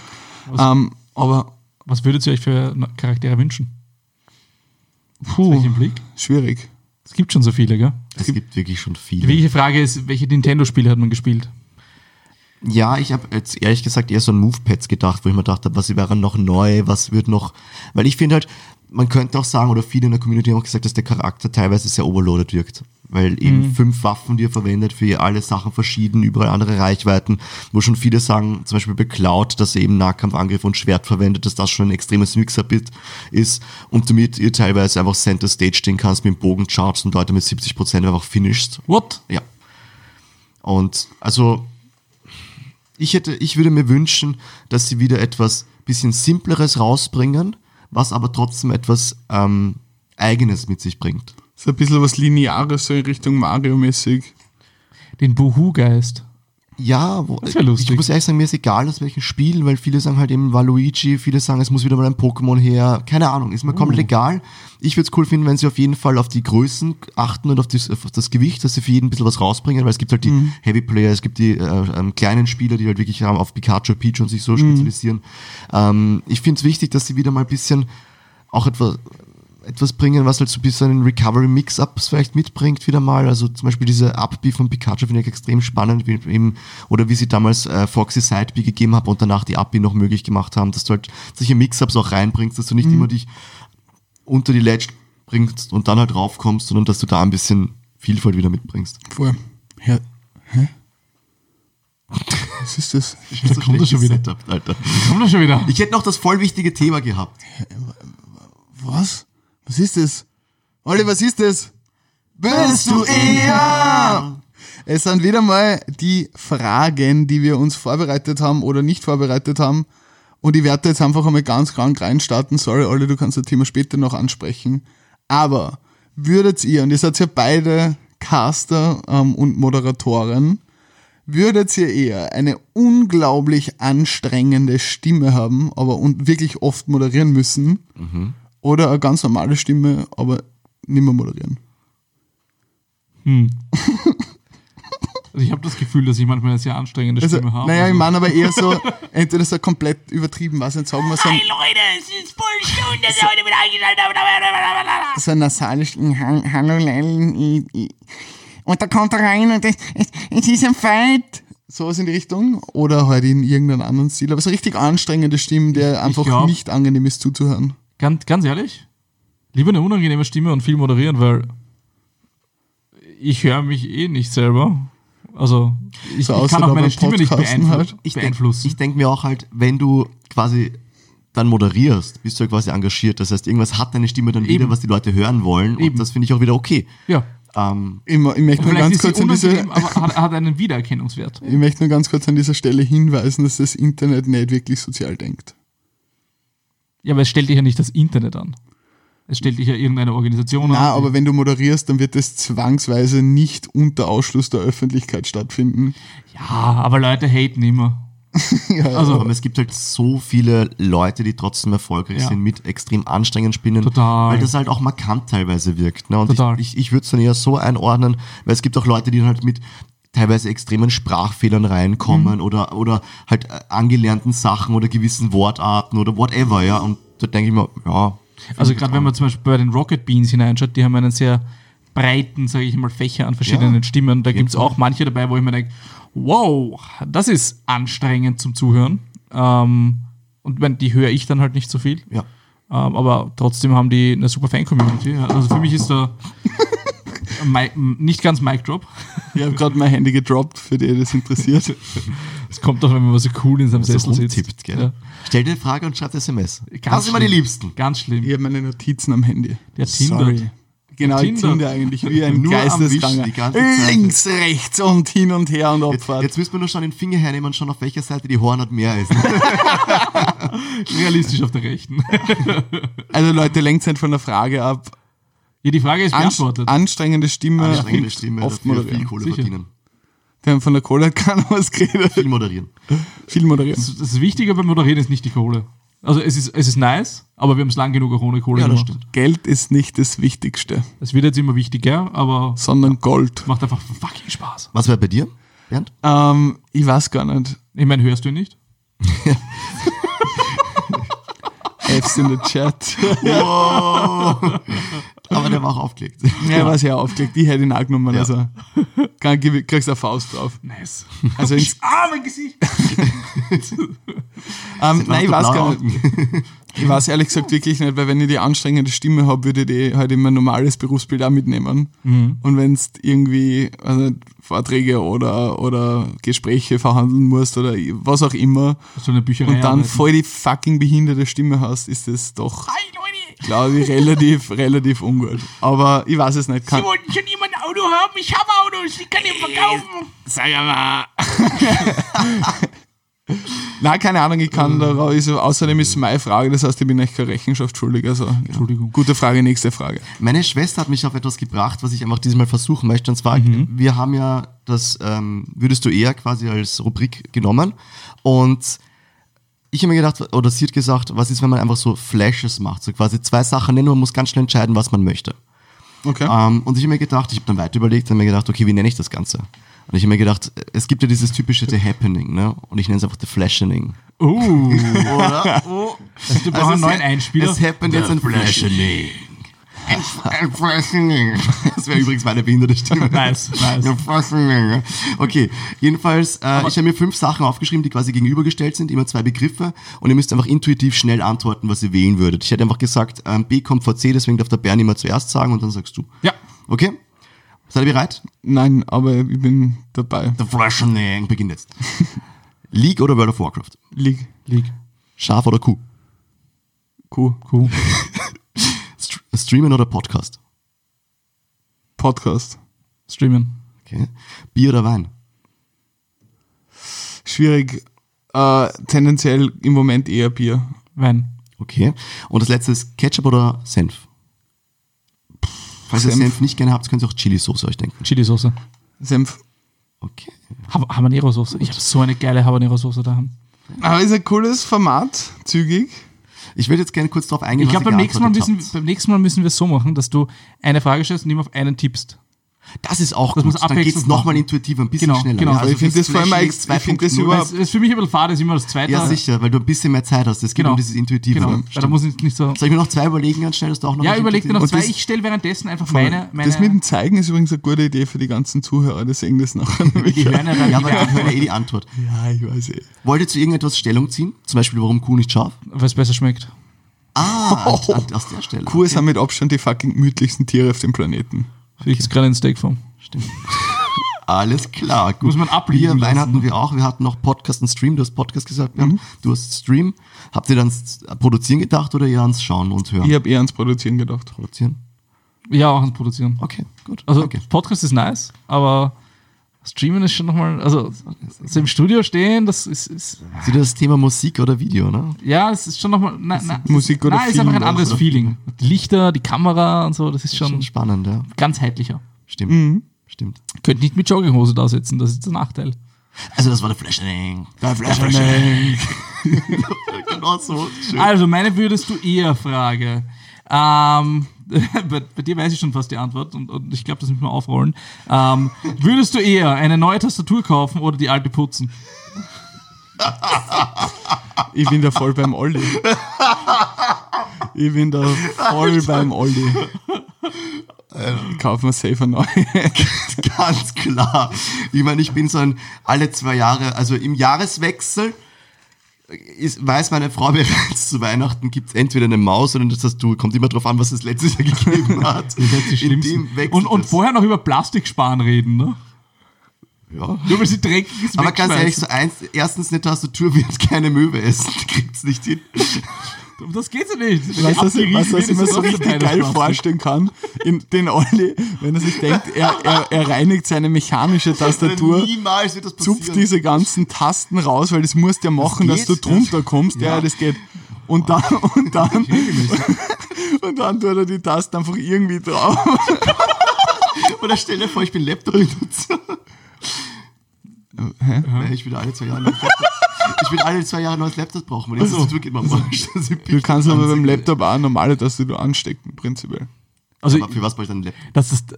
Ähm, aber Was würdet ihr euch für Charaktere wünschen? puh, Blick? schwierig. Es gibt schon so viele, gell? Es gibt wirklich schon Die viele. wirkliche Frage ist, welche Nintendo-Spiele hat man gespielt? Ja, ich habe jetzt ehrlich gesagt eher so an Movepads gedacht, wo ich mir dachte, was wäre noch neu, was wird noch. Weil ich finde halt, man könnte auch sagen, oder viele in der Community haben auch gesagt, dass der Charakter teilweise sehr overloaded wirkt. Weil eben fünf Waffen, die er verwendet, für alle Sachen verschieden, überall andere Reichweiten, wo schon viele sagen, zum Beispiel bei Cloud, dass er eben Nahkampfangriff und Schwert verwendet, dass das schon ein extremes Mixer-Bit ist und damit ihr teilweise einfach Center Stage stehen kannst, mit dem Bogen chargst und Leute mit 70% einfach finishst. What? Ja. Und also ich hätte, ich würde mir wünschen, dass sie wieder etwas bisschen simpleres rausbringen, was aber trotzdem etwas ähm, Eigenes mit sich bringt. So ein bisschen was Lineares, so in Richtung Mario-mäßig. Den Buhu-Geist. Ja, wo, Das wär lustig. ich muss ehrlich sagen, mir ist egal aus welchem Spiel, weil viele sagen halt eben Waluigi, viele sagen, es muss wieder mal ein Pokémon her. Keine Ahnung, ist mir Oh. komplett egal. Ich würde es cool finden, wenn sie auf jeden Fall auf die Größen achten und auf das, auf das Gewicht, dass sie für jeden ein bisschen was rausbringen, weil es gibt halt die Mhm. Heavy Player, es gibt die äh, ähm, kleinen Spieler, die halt wirklich ähm, auf Pikachu, Peach und sich Mhm. so spezialisieren. Ähm, ich finde es wichtig, dass sie wieder mal ein bisschen auch etwas etwas bringen, was halt so ein bisschen einen Recovery-Mix-Ups vielleicht mitbringt wieder mal. Also zum Beispiel diese Up-B von Pikachu finde ich extrem spannend, wie eben, oder wie sie damals äh, Foxy Side-B gegeben haben und danach die Up-B noch möglich gemacht haben, dass du halt solche Mix-Ups auch reinbringst, dass du nicht immer dich unter die Ledge bringst und dann halt raufkommst, sondern dass du da ein bisschen Vielfalt wieder mitbringst. Voll. Ja. Hä? Was ist das? [LAUGHS] Da kommt er schon wieder. Setup, Alter. Kommt doch schon wieder. Ich hätte noch das voll wichtige Thema gehabt. Was? Was ist das? Olli, was ist das? Bist du eher? Es sind wieder mal die Fragen, die wir uns vorbereitet haben oder nicht vorbereitet haben. Und ich werde jetzt einfach einmal ganz krank reinstarten. Sorry, Olli, du kannst das Thema später noch ansprechen. Aber würdet ihr, und ihr seid ja beide Caster ähm, und Moderatoren, würdet ihr eher eine unglaublich anstrengende Stimme haben, aber und wirklich oft moderieren müssen, oder eine ganz normale Stimme, aber nicht mehr moderieren. Also ich habe das Gefühl, dass ich manchmal eine sehr anstrengende Also, Stimme habe. naja, ich Also- meine aber eher so, [LAUGHS] entweder so komplett übertrieben, was nicht sagen wir, so ein, Hey Leute, es ist voll schön, dass ihr heute wieder eingeschaltet habt. so ein nasales Ha- Hallo ich, ich. und da kommt er rein und es, es, es ist ein Fight. Sowas in die Richtung. Oder halt in irgendeinem anderen Stil. Aber so richtig anstrengende Stimmen, der einfach glaub- nicht angenehm ist zuzuhören. Ganz, ganz ehrlich, lieber eine unangenehme Stimme und viel moderieren, weil ich höre mich eh nicht selber. Also ich, So ich kann auch meine Stimme nicht Podcasten beeinflu halt. Ich denk- beeinflussen. Ich denke mir auch halt, wenn du quasi dann moderierst, bist du ja quasi engagiert. Das heißt, irgendwas hat deine Stimme dann wieder, Eben. was die Leute hören wollen. Eben. Und das finde ich auch wieder okay. ja. Ähm, Ich, ich möchte nur ganz ist sie kurz an diese, aber hat, hat einen Wiedererkennungswert. [LAUGHS] ich möchte nur ganz kurz an dieser Stelle hinweisen, dass das Internet nicht wirklich sozial denkt. Ja, aber es stellt dich ja nicht das Internet an. Es stellt dich ja irgendeine Organisation Na, an. aber wenn du moderierst, dann wird es zwangsweise nicht unter Ausschluss der Öffentlichkeit stattfinden. ja, aber Leute haten immer. [LAUGHS] also, aber es gibt halt so viele Leute, die trotzdem erfolgreich Ja. sind mit extrem anstrengenden Spinnen. Total. Weil das halt auch markant teilweise wirkt. Ne? Und Total. ich, ich, ich würde es dann eher so einordnen, weil es gibt auch Leute, die dann halt mit teilweise extremen Sprachfehlern reinkommen Mhm. oder, oder halt äh, angelernten Sachen oder gewissen Wortarten oder whatever, ja. Und da denke ich mir, ja. Also gerade wenn man zum Beispiel bei den Rocket Beans hineinschaut, die haben einen sehr breiten, sage ich mal, Fächer an verschiedenen Ja, Stimmen. Da gibt es auch manche dabei, wo ich mir denke, wow, das ist anstrengend zum Zuhören. Ähm, und wenn, die höre ich dann halt nicht so viel. Ja. Ähm, aber trotzdem haben die eine super Fan-Community. Also für mich ist da [LAUGHS] Mi- nicht ganz Mic Drop. [LAUGHS] Ich habe gerade mein Handy gedroppt, für die das interessiert. [LAUGHS] Es kommt doch, wenn man so cool in seinem So Sessel sitzt. gell? Ja. Stell dir eine Frage und schreib SMS. Ganz das sind immer die. Liebsten. Ganz schlimm. Ich habe meine Notizen am Handy. Der tindert. Sorry. Genau, ich Tindert. tinde eigentlich wie ein [LAUGHS] Nur am Geistesganger. Links, rechts und hin und her und Jetzt, Abfahrt. jetzt müssen wir nur schon den Finger hernehmen und schauen, auf welcher Seite die Hornhaut mehr ist. Realistisch auf der rechten. Also Leute, lenkt nicht von der Frage ab. Ja, die Frage ist beantwortet. anstrengende Stimme. Anstrengende Stimme, Oft dafür viel moderieren. Kohle Sicher. verdienen. Wir haben von der Kohle [LAUGHS] keiner was geredet. Viel moderieren. Viel moderieren. Das, das Wichtige beim Moderieren ist nicht die Kohle. Also es ist, es ist nice, aber wir haben es lang genug auch ohne Kohle Ja, gemacht. stimmt. Geld ist nicht das Wichtigste, Es wird jetzt immer wichtiger, aber sondern Gold. macht einfach fucking Spaß. Was wäre bei dir, Bernd? Ähm, ich weiß gar nicht. Ich meine, hörst du ihn nicht? [LAUGHS] F's in the chat. Aber der war auch aufgelegt. Ja, war sehr aufgelegt. Ich hätte ihn auch genommen. Ja. Also, kann, kriegst du eine Faust drauf. Nice. Also ins, Ah, mein Gesicht! [LAUGHS] ähm, nein, ich weiß gar nicht. Ich weiß ehrlich gesagt wirklich nicht, weil wenn ich die anstrengende Stimme habe, würde ich die halt in mein normales Berufsbild auch mitnehmen. Und wenn es irgendwie also Vorträge oder, oder Gespräche verhandeln musst oder was auch immer So eine Bücherei. und dann arbeiten. voll die fucking behinderte Stimme hast, ist das doch, Leute, glaube ich, relativ, relativ ungut. Aber ich weiß es nicht. Kann, Sie wollten schon immer ein Auto haben? Ich habe Autos, die kann ich verkaufen. Sag mal. [LAUGHS] Nein, keine Ahnung, ich kann da also, außerdem ist es meine Frage, das heißt, ich bin echt keine Rechenschaft schuldig. Also, Entschuldigung. Gute Frage, nächste Frage. Meine Schwester hat mich auf etwas gebracht, was ich einfach diesmal versuchen möchte. Und zwar, wir haben ja das ähm, Würdest du eher quasi als Rubrik genommen. Und ich habe mir gedacht, oder sie hat gesagt, was ist, wenn man einfach so Flashes macht? So quasi zwei Sachen nennen, man muss ganz schnell entscheiden, was man möchte. Okay. Ähm, und ich habe mir gedacht, ich habe dann weiter überlegt, habe mir gedacht, okay, wie nenne ich das Ganze? Und ich habe mir gedacht, es gibt ja dieses typische The Happening, ne? Und ich nenne es einfach The Flashening. Uh, [LAUGHS] Oder? [LAUGHS] Oh. du brauchst einen neuen Einspieler. Es happened jetzt ein Flashening. Ein Flashening. Das wäre übrigens meine behinderte Stimme. Nice, nice. Ein. Okay, jedenfalls, äh, ich habe mir fünf Sachen aufgeschrieben, die quasi gegenübergestellt sind, immer zwei Begriffe. Und ihr müsst einfach intuitiv schnell antworten, was ihr wählen würdet. Ich hätte einfach gesagt, ähm, B kommt vor C, deswegen darf der Bernie immer zuerst sagen und dann sagst du. Ja. Okay? Seid ihr bereit? Nein, aber ich bin dabei. The Flashening beginnt jetzt. [LAUGHS] League oder World of Warcraft? League. League. Schaf oder Kuh? Kuh. Cool. [LAUGHS] St Streamen oder Podcast? Podcast. Streamen. Okay. Bier oder Wein? Schwierig. Äh, tendenziell im Moment eher Bier. Wein. Okay. Und das letzte ist Ketchup oder Senf? Falls ihr Senf. Senf nicht gerne habt, könnt ihr auch Chili-Soße euch denken. Chili-Soße. Senf. Okay. Hab- Habanero-Soße. Ich habe so eine geile Habanero-Soße daheim. Aber ist ein cooles Format. Zügig. Ich würde jetzt gerne kurz darauf eingehen, Ich glaube, beim, nächsten Mal müssen- beim nächsten Mal müssen wir es so machen, dass du eine Frage stellst und immer auf einen tippst. Das ist auch Das gut. muss Dann geht es nochmal intuitiver, ein bisschen Genau, schneller. genau. Ja, Aber ich finde das vor allem ich finde das 2.0. über- Das ist für mich ein bisschen fad, ist immer das zweite. Ja, sicher, weil du ein bisschen mehr Zeit hast. Es geht Genau. um dieses Intuitive. Genau. Da muss ich nicht so. Soll ich mir noch zwei überlegen, ganz schnell, dass du auch noch Ja, überleg dir noch zwei. Ich stelle währenddessen einfach meine. meine Das mit dem Zeigen ist übrigens eine gute Idee für die ganzen Zuhörer. Die sehen das nachher [LAUGHS] die hören ja aber ich höre ja eh die Antwort. Ja, ich weiß eh. Wollt ihr zu irgendetwas Stellung ziehen? Zum Beispiel, warum Kuh nicht scharf? weil es besser schmeckt. Ah, [LAUGHS] an- an- aus der Stelle. Kuh sind mit Abstand die fucking gemütlichsten Tiere auf dem Planeten. Ich gerade in Steakform. Stimmt. [LAUGHS] Alles klar. Gut. Muss man abliegen Bier, Wein hatten wir auch. Wir hatten noch Podcast und Stream. Du hast Podcast gesagt. Mhm. Du hast Stream. Habt ihr dann ans Produzieren gedacht oder eher ans Schauen und Hören? Ich habe eher ans Produzieren gedacht. Produzieren? Ja, auch ans Produzieren. Okay, gut. Also Danke. Podcast ist nice, aber Streamen ist schon nochmal, also so im Studio stehen, das ist, ist Ist wieder das Thema Musik oder Video, ne? ja, es ist schon nochmal, nein, nein, Musik oder nein, ist Film einfach ein oder anderes so. Feeling. Die Lichter, die Kamera und so, das ist Schon schon spannend, ja. ganzheitlicher. Stimmt. Mhm. Stimmt. Könnt nicht mit Jogginghose da sitzen, das ist der Nachteil. Also das war der Flashing. Der [LAUGHS] genau so. Schön. Also, meine würdest du eher Frage. Ähm, [LAUGHS] bei, bei dir weiß ich schon fast die Antwort und, und ich glaube, das müssen wir aufrollen. Ähm, würdest du eher eine neue Tastatur kaufen oder die alte putzen? Ich bin da voll beim Olli. Ich bin da voll beim Olli. Ich kauf mir safe neue. [LAUGHS] Ganz klar. Ich meine, ich bin so ein alle zwei Jahre, also im Jahreswechsel ist, weiß meine Frau [LAUGHS] bereits, zu Weihnachten gibt's entweder eine Maus oder das hast du, kommt immer drauf an, was es letztes Jahr [LAUGHS] gegeben hat. Und, und es. vorher noch über Plastiksparen reden, ne? Ja. Nur weil sie dreckig ist. Aber ganz ehrlich, so eins, erstens eine Tastatur wird keine Möwe essen, kriegt's nicht hin. Um das geht ja nicht. Weißt die du, was, abgerieben was wird, ich mir so richtig geil vorstellen kann? In den Olli, wenn er sich denkt, er, er, er reinigt seine mechanische Tastatur, zupft diese ganzen Tasten raus, weil das musst du ja machen, Das dass du drunter kommst. Ja, das geht. Und dann, [LAUGHS] und dann, [LAUGHS] und dann tut er die Tasten einfach irgendwie drauf. [LAUGHS] Oder stell dir vor, ich bin Laptop-Benutzer. Hä? Ja, ich will alle zwei Jahre Laptop. Ich will alle zwei Jahre ein neues Laptop brauchen, weil die Tastatur geht mir am Arsch. Das ist Du kannst aber beim. Laptop auch eine normale Tastatur anstecken, prinzipiell. Also, Aber für was brauche ich dann einen Laptop? das ist,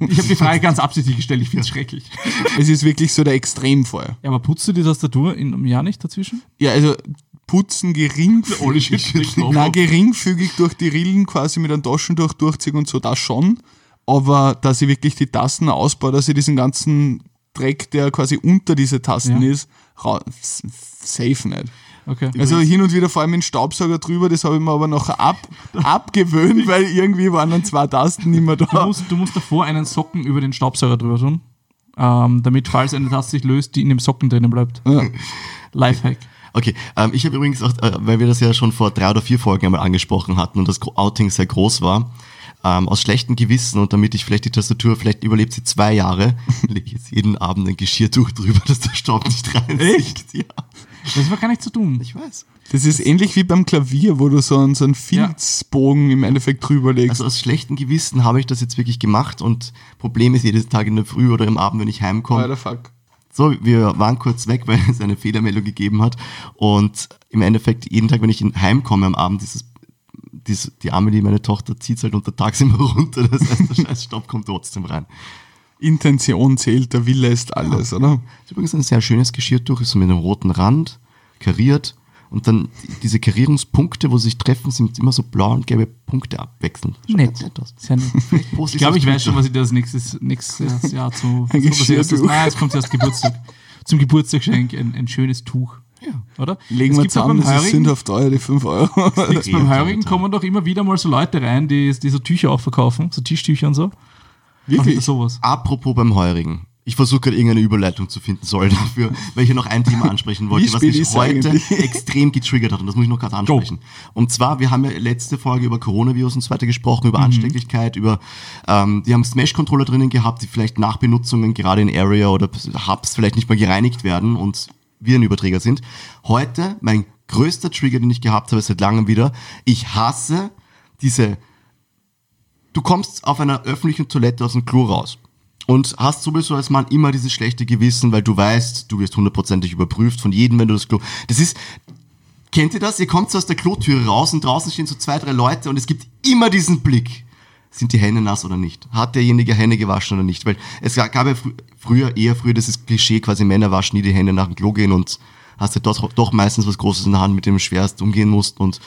ich habe die Frage ganz absichtlich gestellt, ich finde es schrecklich. Es ist wirklich so der Extremfall. Ja, aber putzt du die Tastatur in einem Jahr nicht dazwischen? Ja, also putzen geringfügig, [LAUGHS] na, geringfügig durch die Rillen quasi mit einem Taschentuch durchziehen und so, das schon. Aber dass ich wirklich die Tasten ausbaue, dass ich diesen ganzen Dreck, der quasi unter diese Tasten Ja. ist, safe nicht. Okay. Also hin und wieder vor allem dem Staubsauger drüber, das habe ich mir aber nachher ab, [LAUGHS] abgewöhnt, weil irgendwie waren dann zwei Tasten nicht mehr Du da. musst, du musst davor einen Socken über den Staubsauger drüber tun, ähm, damit, falls eine Taste sich löst, die in dem Socken drinnen bleibt. Ja. Lifehack. Okay, ähm, ich habe übrigens auch, äh, weil wir das ja schon vor drei oder vier Folgen einmal angesprochen hatten und das Outing sehr groß war, ähm, aus schlechtem Gewissen und damit ich vielleicht die Tastatur, vielleicht überlebt sie zwei Jahre, [LAUGHS] lege ich jetzt jeden Abend ein Geschirrtuch drüber, dass der Staub nicht reinsicht. Ja, Das war gar nicht so dumm. ich weiß. Das ist ähnlich wie beim Klavier, wo du so einen, so einen Filzbogen im Endeffekt drüber legst. Also aus schlechtem Gewissen habe ich das jetzt wirklich gemacht und Problem ist jedes Tag in der Früh oder im Abend, wenn ich heimkomme, Alter, fuck. So, wir waren kurz weg, weil es eine Fehlermeldung gegeben hat. Und im Endeffekt, jeden Tag, wenn ich heimkomme am Abend, ist es, dies, die Amelie, meine Tochter, zieht halt untertags immer [LAUGHS] runter. Das heißt, der scheiß Staub kommt trotzdem rein. Intention zählt, der Wille ist alles, oder? ist übrigens ein sehr schönes Geschirrtuch, ist so mit einem roten Rand, kariert. Und dann die- diese Karierungspunkte, wo sie sich treffen, sind immer so blau und gelbe Punkte abwechselnd. Schaut Nett. nett aus. Sehr nett. Ich glaube, ich weiß schon, was ich das nächstes, nächstes Jahr zu. Ein Geschirrtuch. Nein, es kommt erst Geburtstag. Zum Geburtstagsgeschenk ein, ein schönes Tuch. Ja. Oder? Legen Es wir zusammen, das Heurigen- sündhaft teuer, die 5 Euro. Nix, [LAUGHS] beim Heurigen kommen doch immer wieder mal so Leute rein, die, die so Tücher auch verkaufen, so Tischtücher und so. Wirklich? Ach, sowas. Apropos beim Heurigen. Ich versuche gerade irgendeine Überleitung zu finden, sorry dafür, weil ich hier noch ein Thema [LAUGHS] ansprechen wollte, was mich heute eigentlich? [LAUGHS] extrem getriggert hat und das muss ich noch gerade ansprechen. Und zwar, wir haben ja letzte Folge über Coronavirus und so weiter gesprochen, Mhm. über Anstecklichkeit, über, ähm, die haben Smash-Controller drinnen gehabt, die vielleicht nach Benutzungen gerade in Area oder Hubs vielleicht nicht mehr gereinigt werden und Virenüberträger sind. Heute, mein größter Trigger, den ich gehabt habe seit langem wieder, ich hasse diese du kommst auf einer öffentlichen Toilette aus dem Klo raus und hast sowieso als Mann immer dieses schlechte Gewissen, weil du weißt, du wirst hundertprozentig überprüft von jedem, wenn du das Klo. Das ist, kennt ihr das? Ihr kommt so aus der Klotüre raus und draußen stehen so zwei, drei Leute und es gibt immer diesen Blick. Sind die Hände nass oder nicht? Hat derjenige Hände gewaschen oder nicht? Weil es gab ja frü früher, eher früher dieses Klischee, quasi Männer waschen nie die Hände nach dem Klo gehen und hast ja doch, doch meistens was Großes in der Hand, mit dem du schwerst umgehen musst und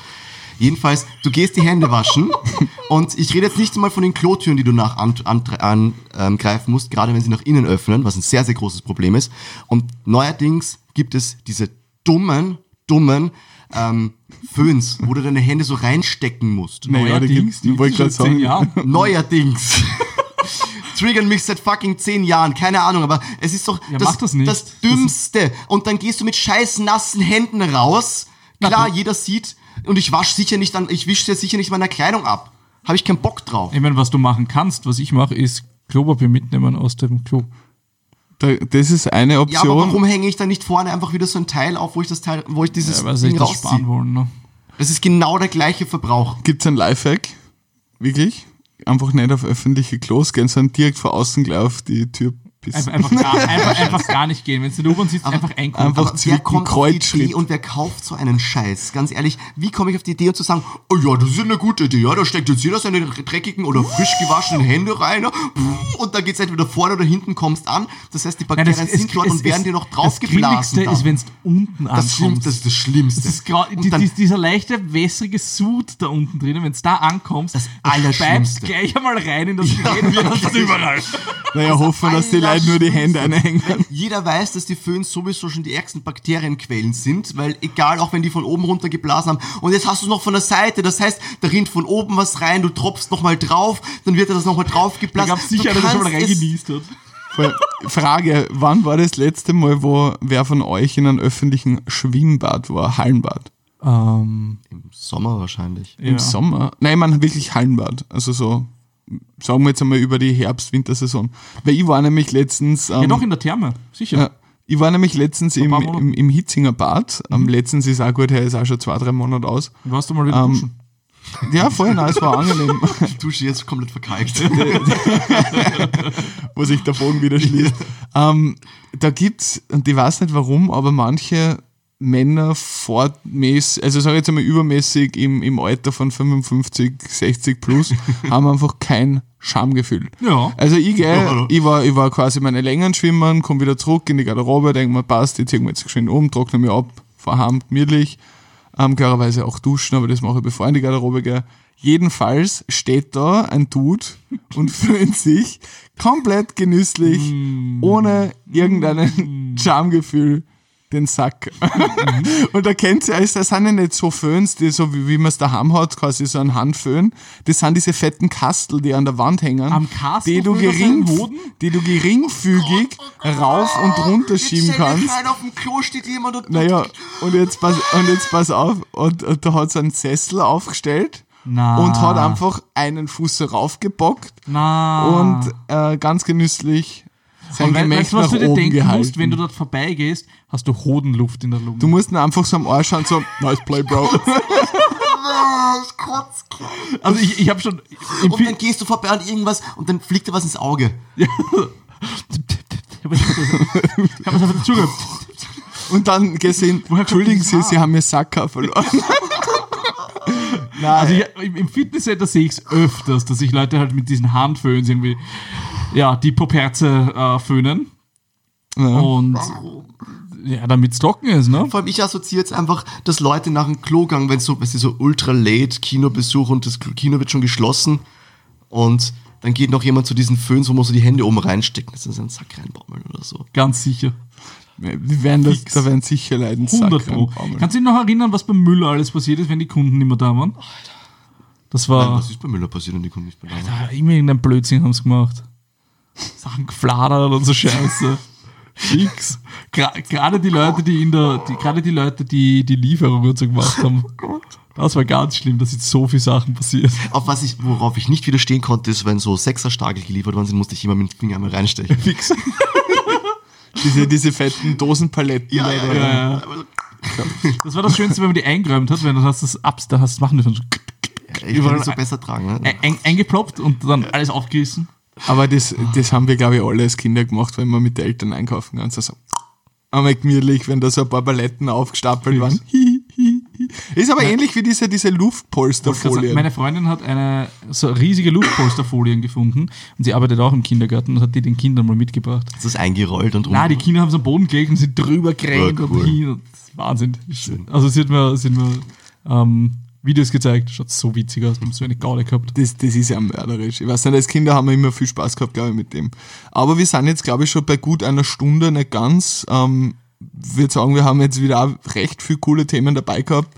Jedenfalls, du gehst die Hände waschen [LAUGHS] und ich rede jetzt nicht mal von den Klotüren, die du nach angreifen an, ähm, greifen musst, gerade wenn sie nach innen öffnen, was ein sehr, sehr großes Problem ist. Und neuerdings gibt es diese dummen, dummen ähm, Föhns, wo du deine Hände so reinstecken musst. Naja, die Neuerdings, gibt's, ich wollte gerade sagen. Jahren. Neuerdings. [LAUGHS] Triggern mich seit fucking zehn Jahren, keine Ahnung, aber es ist doch Ja, das, das das Dümmste. Und dann gehst du mit scheiß nassen Händen raus. Klar, du- jeder sieht und ich wasche sicher nicht an, ich wische sicher nicht meiner Kleidung ab. Habe ich keinen Bock drauf. Ich meine, was du machen kannst, was ich mache, ist Klopapier mitnehmen aus dem Klo. Da, das ist eine Ja, aber Option. warum hänge ich da nicht vorne einfach wieder so ein Teil auf, wo ich das Teil, wo ich dieses Ja, weil Ding das sparen wollen. Ne? Das ist genau der gleiche Verbrauch. Gibt's ein Lifehack? Wirklich? Einfach nicht auf öffentliche Klos gehen, sondern direkt von außen gleich auf die Tür pissen. Einfach, einfach, gar, [LAUGHS] einfach, einfach gar nicht gehen. Wenn du in der U-Bahn sitzt, einfach eingucken. einfach zwicken, Kreuzschritt. und wer kauft so einen Scheiß? Ganz ehrlich, wie komme ich auf die Idee und zu sagen, oh ja, das ist eine gute Idee, ja, da steckt jetzt jeder seine dreckigen oder frisch gewaschenen Hände rein ja, und dann geht's entweder vorne oder hinten kommst an. Das heißt, die Nein, Bakterien sind dort und werden dir noch draufgeblasen. Das Grilligste ist, wenn es unten das, ankommst. Schlimmste, das ist das Schlimmste. Das ist die, dann- die, dieser leichte, wässrige Sud da unten drinnen, wenn es da ankommst, Das da Allerschlimmste. gleich einmal rein in das Gerät und das ist überall. Naja, hoffen wir, dass die Leute nur die Hände einhängen. Jeder weiß, dass die Föhns sowieso schon die ärgsten Bakterienquellen sind, weil egal, auch wenn die von oben runter geblasen haben, und jetzt hast du es noch von der Seite, das heißt, da rinnt von oben was rein, du tropfst nochmal drauf, dann wird das nochmal Da draufgeblasen. gab es sicher einer, der schon mal reingenießt hat. Frage, wann war das letzte Mal, wo wer von euch in einem öffentlichen Schwimmbad war? Hallenbad? Ähm, Im Sommer wahrscheinlich. ja. Im Sommer? Nein, man wirklich Hallenbad. Also so, sagen wir jetzt einmal über die Herbst-Wintersaison. Weil ich war nämlich letztens... Ähm, ja, doch in der Therme, sicher. Ja, ich war nämlich letztens im, im, im Hitzinger Bad. Am letztens ist auch gut, her ist auch schon zwei, drei Monate aus. Warst du mal wieder Ähm, duschen? Ja, voll nice, war angenehm, [LAUGHS] Die Dusche jetzt komplett verkalkt. [LAUGHS] wo sich der Bogen wieder schließt. [LAUGHS] ähm, da gibt's, und ich weiß nicht warum, aber manche Männer fortmäßig, also sage ich jetzt einmal übermäßig im, im Alter von 55, 60 plus, [LAUGHS] haben einfach kein Schamgefühl. Ja. Also ich gehe, Ja. ich war, ich war quasi meine Längen schwimmen, komme wieder zurück in die Garderobe, denke mir, passt, jetzt wir jetzt geschwind um, trockne mich ab, heim, gemütlich. Ähm, klarerweise auch duschen, aber das mache ich bevor ich in die Garderobe gehe. Jedenfalls steht da ein Dude und [LAUGHS] föhnt sich komplett genüsslich, ohne irgendein Charmegefühl den Sack. [LAUGHS] und da kennt ihr es, das sind ja nicht so Föhns, die so wie, wie man es daheim hat, quasi so ein Handföhn. Das sind diese fetten Kastel, die an der Wand hängen. Am Kastel die du, er gering, die du geringfügig rauf und runter schieben kannst. Rein auf dem Klo steht jemand und Naja, und jetzt pass, und jetzt pass auf, und, und da hat so einen Sessel aufgestellt Na. und hat einfach einen Fuß so raufgebockt Na. und äh, ganz genüsslich sein und we weißt du, was du dir denken gehalten. musst, wenn du dort vorbeigehst, hast du Hodenluft in der Lunge. du musst ihn einfach so am Arsch schauen, so, nice play, Bro. [LAUGHS] [LAUGHS] ich kotze. also ich, ich habe schon... Im Und dann gehst du vorbei an irgendwas und dann fliegt dir was ins Auge. ich habe es einfach dazugehört. Und dann gesehen, entschuldigen Sie, Sie haben mir Sacker verloren. Nein, [LAUGHS] Also ich, im, im Fitnesscenter sehe ich es öfters, dass sich Leute halt mit diesen Handföhns irgendwie ja, die Poperze äh, föhnen. ja. Und ja, damit es trocken ist, ne? Vor allem, ich assoziiere jetzt einfach, dass Leute nach dem Klogang, wenn so, weißt du, so ultra late Kinobesuch und das Kino wird schon geschlossen und dann geht noch jemand zu diesen Föhns, wo man so die Hände oben reinstecken, dass sie in seinen Sack reinbaumeln oder so. Ganz sicher. wir werden das, da werden sicher Leiden 100 Pro. Kannst du dich noch erinnern, was beim Müller alles passiert ist, wenn die Kunden nicht mehr da waren? Das Nein, war... was ist bei Müller passiert und die kommen nicht mehr da? Ah, immer irgendein Blödsinn haben sie gemacht. Sachen gefladert und so Scheiße. Fix. Gra- Gerade die Leute, die in der, die, gerade die Leute, die die Lieferung und so gemacht haben. Das war ganz schlimm, dass jetzt so viele Sachen passiert. Auf was ich, worauf ich nicht widerstehen konnte, ist, wenn so Sechserstagel geliefert worden sind, musste ich immer mit dem Finger einmal reinstechen. Fix. [LAUGHS] Diese, diese fetten Dosenpaletten. Ja, ja. Ja, ja. Das war das Schönste, wenn man die eingeräumt hat, wenn du hast das abs, da hast du machen dürfen. So Ich die so besser tragen. Ne? ein- ein- eingeploppt und dann alles aufgerissen. Aber das, das haben wir, glaube ich, alle als Kinder gemacht, wenn wir mit den Eltern einkaufen gehen. Also einmal gemütlich, wenn da so ein paar Paletten aufgestapelt waren. Hi, hi, hi. Ist aber ähnlich wie diese, diese Luftpolsterfolien. Meine Freundin hat eine so riesige Luftpolsterfolien gefunden und sie arbeitet auch im Kindergarten und hat die den Kindern mal mitgebracht. Das ist eingerollt und rum. Na, die Kinder haben es am Boden gelegt und sind drüber gerannt Ja, und cool. hin. Und das ist Wahnsinn. Also sie hat mir, sie hat mir ähm, Videos gezeigt, schaut so witzig aus, haben so eine Gaude gehabt. Das, das ist ja mörderisch. Ich weiß nicht, als Kinder haben wir immer viel Spaß gehabt, glaube ich, mit dem. Aber wir sind jetzt, glaube ich, schon bei gut einer Stunde, nicht ganz. Ähm, würde sagen, wir haben jetzt wieder auch recht viele coole Themen dabei gehabt.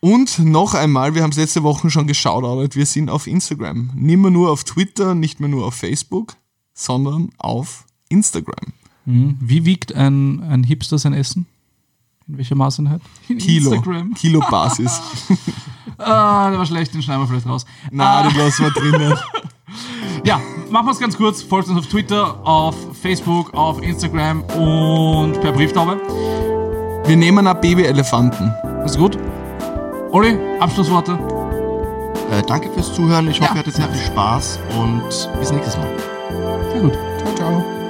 Und noch einmal, wir haben es letzte Woche schon geschaut, wir sind auf Instagram. Nicht mehr nur auf Twitter, nicht mehr nur auf Facebook, sondern auf Instagram. Mhm. Wie wiegt ein, ein Hipster sein Essen? In welcher Maßeinheit? [LAUGHS] In Kilo. Instagram. [LAUGHS] Kilo Basis. [LAUGHS] Ah, der war schlecht, den schneiden wir vielleicht raus. Na, den lassen wir drinnen. Ja, machen wir es ganz kurz. Folgt uns auf Twitter, auf Facebook, auf Instagram und per Brieftaube. Wir nehmen auch Babyelefanten. Ist gut? Olli, Abschlussworte. Äh, danke fürs Zuhören. Ich hoffe, ihr hattet sehr viel Spaß und bis nächstes Mal. Sehr gut. Ciao, ciao.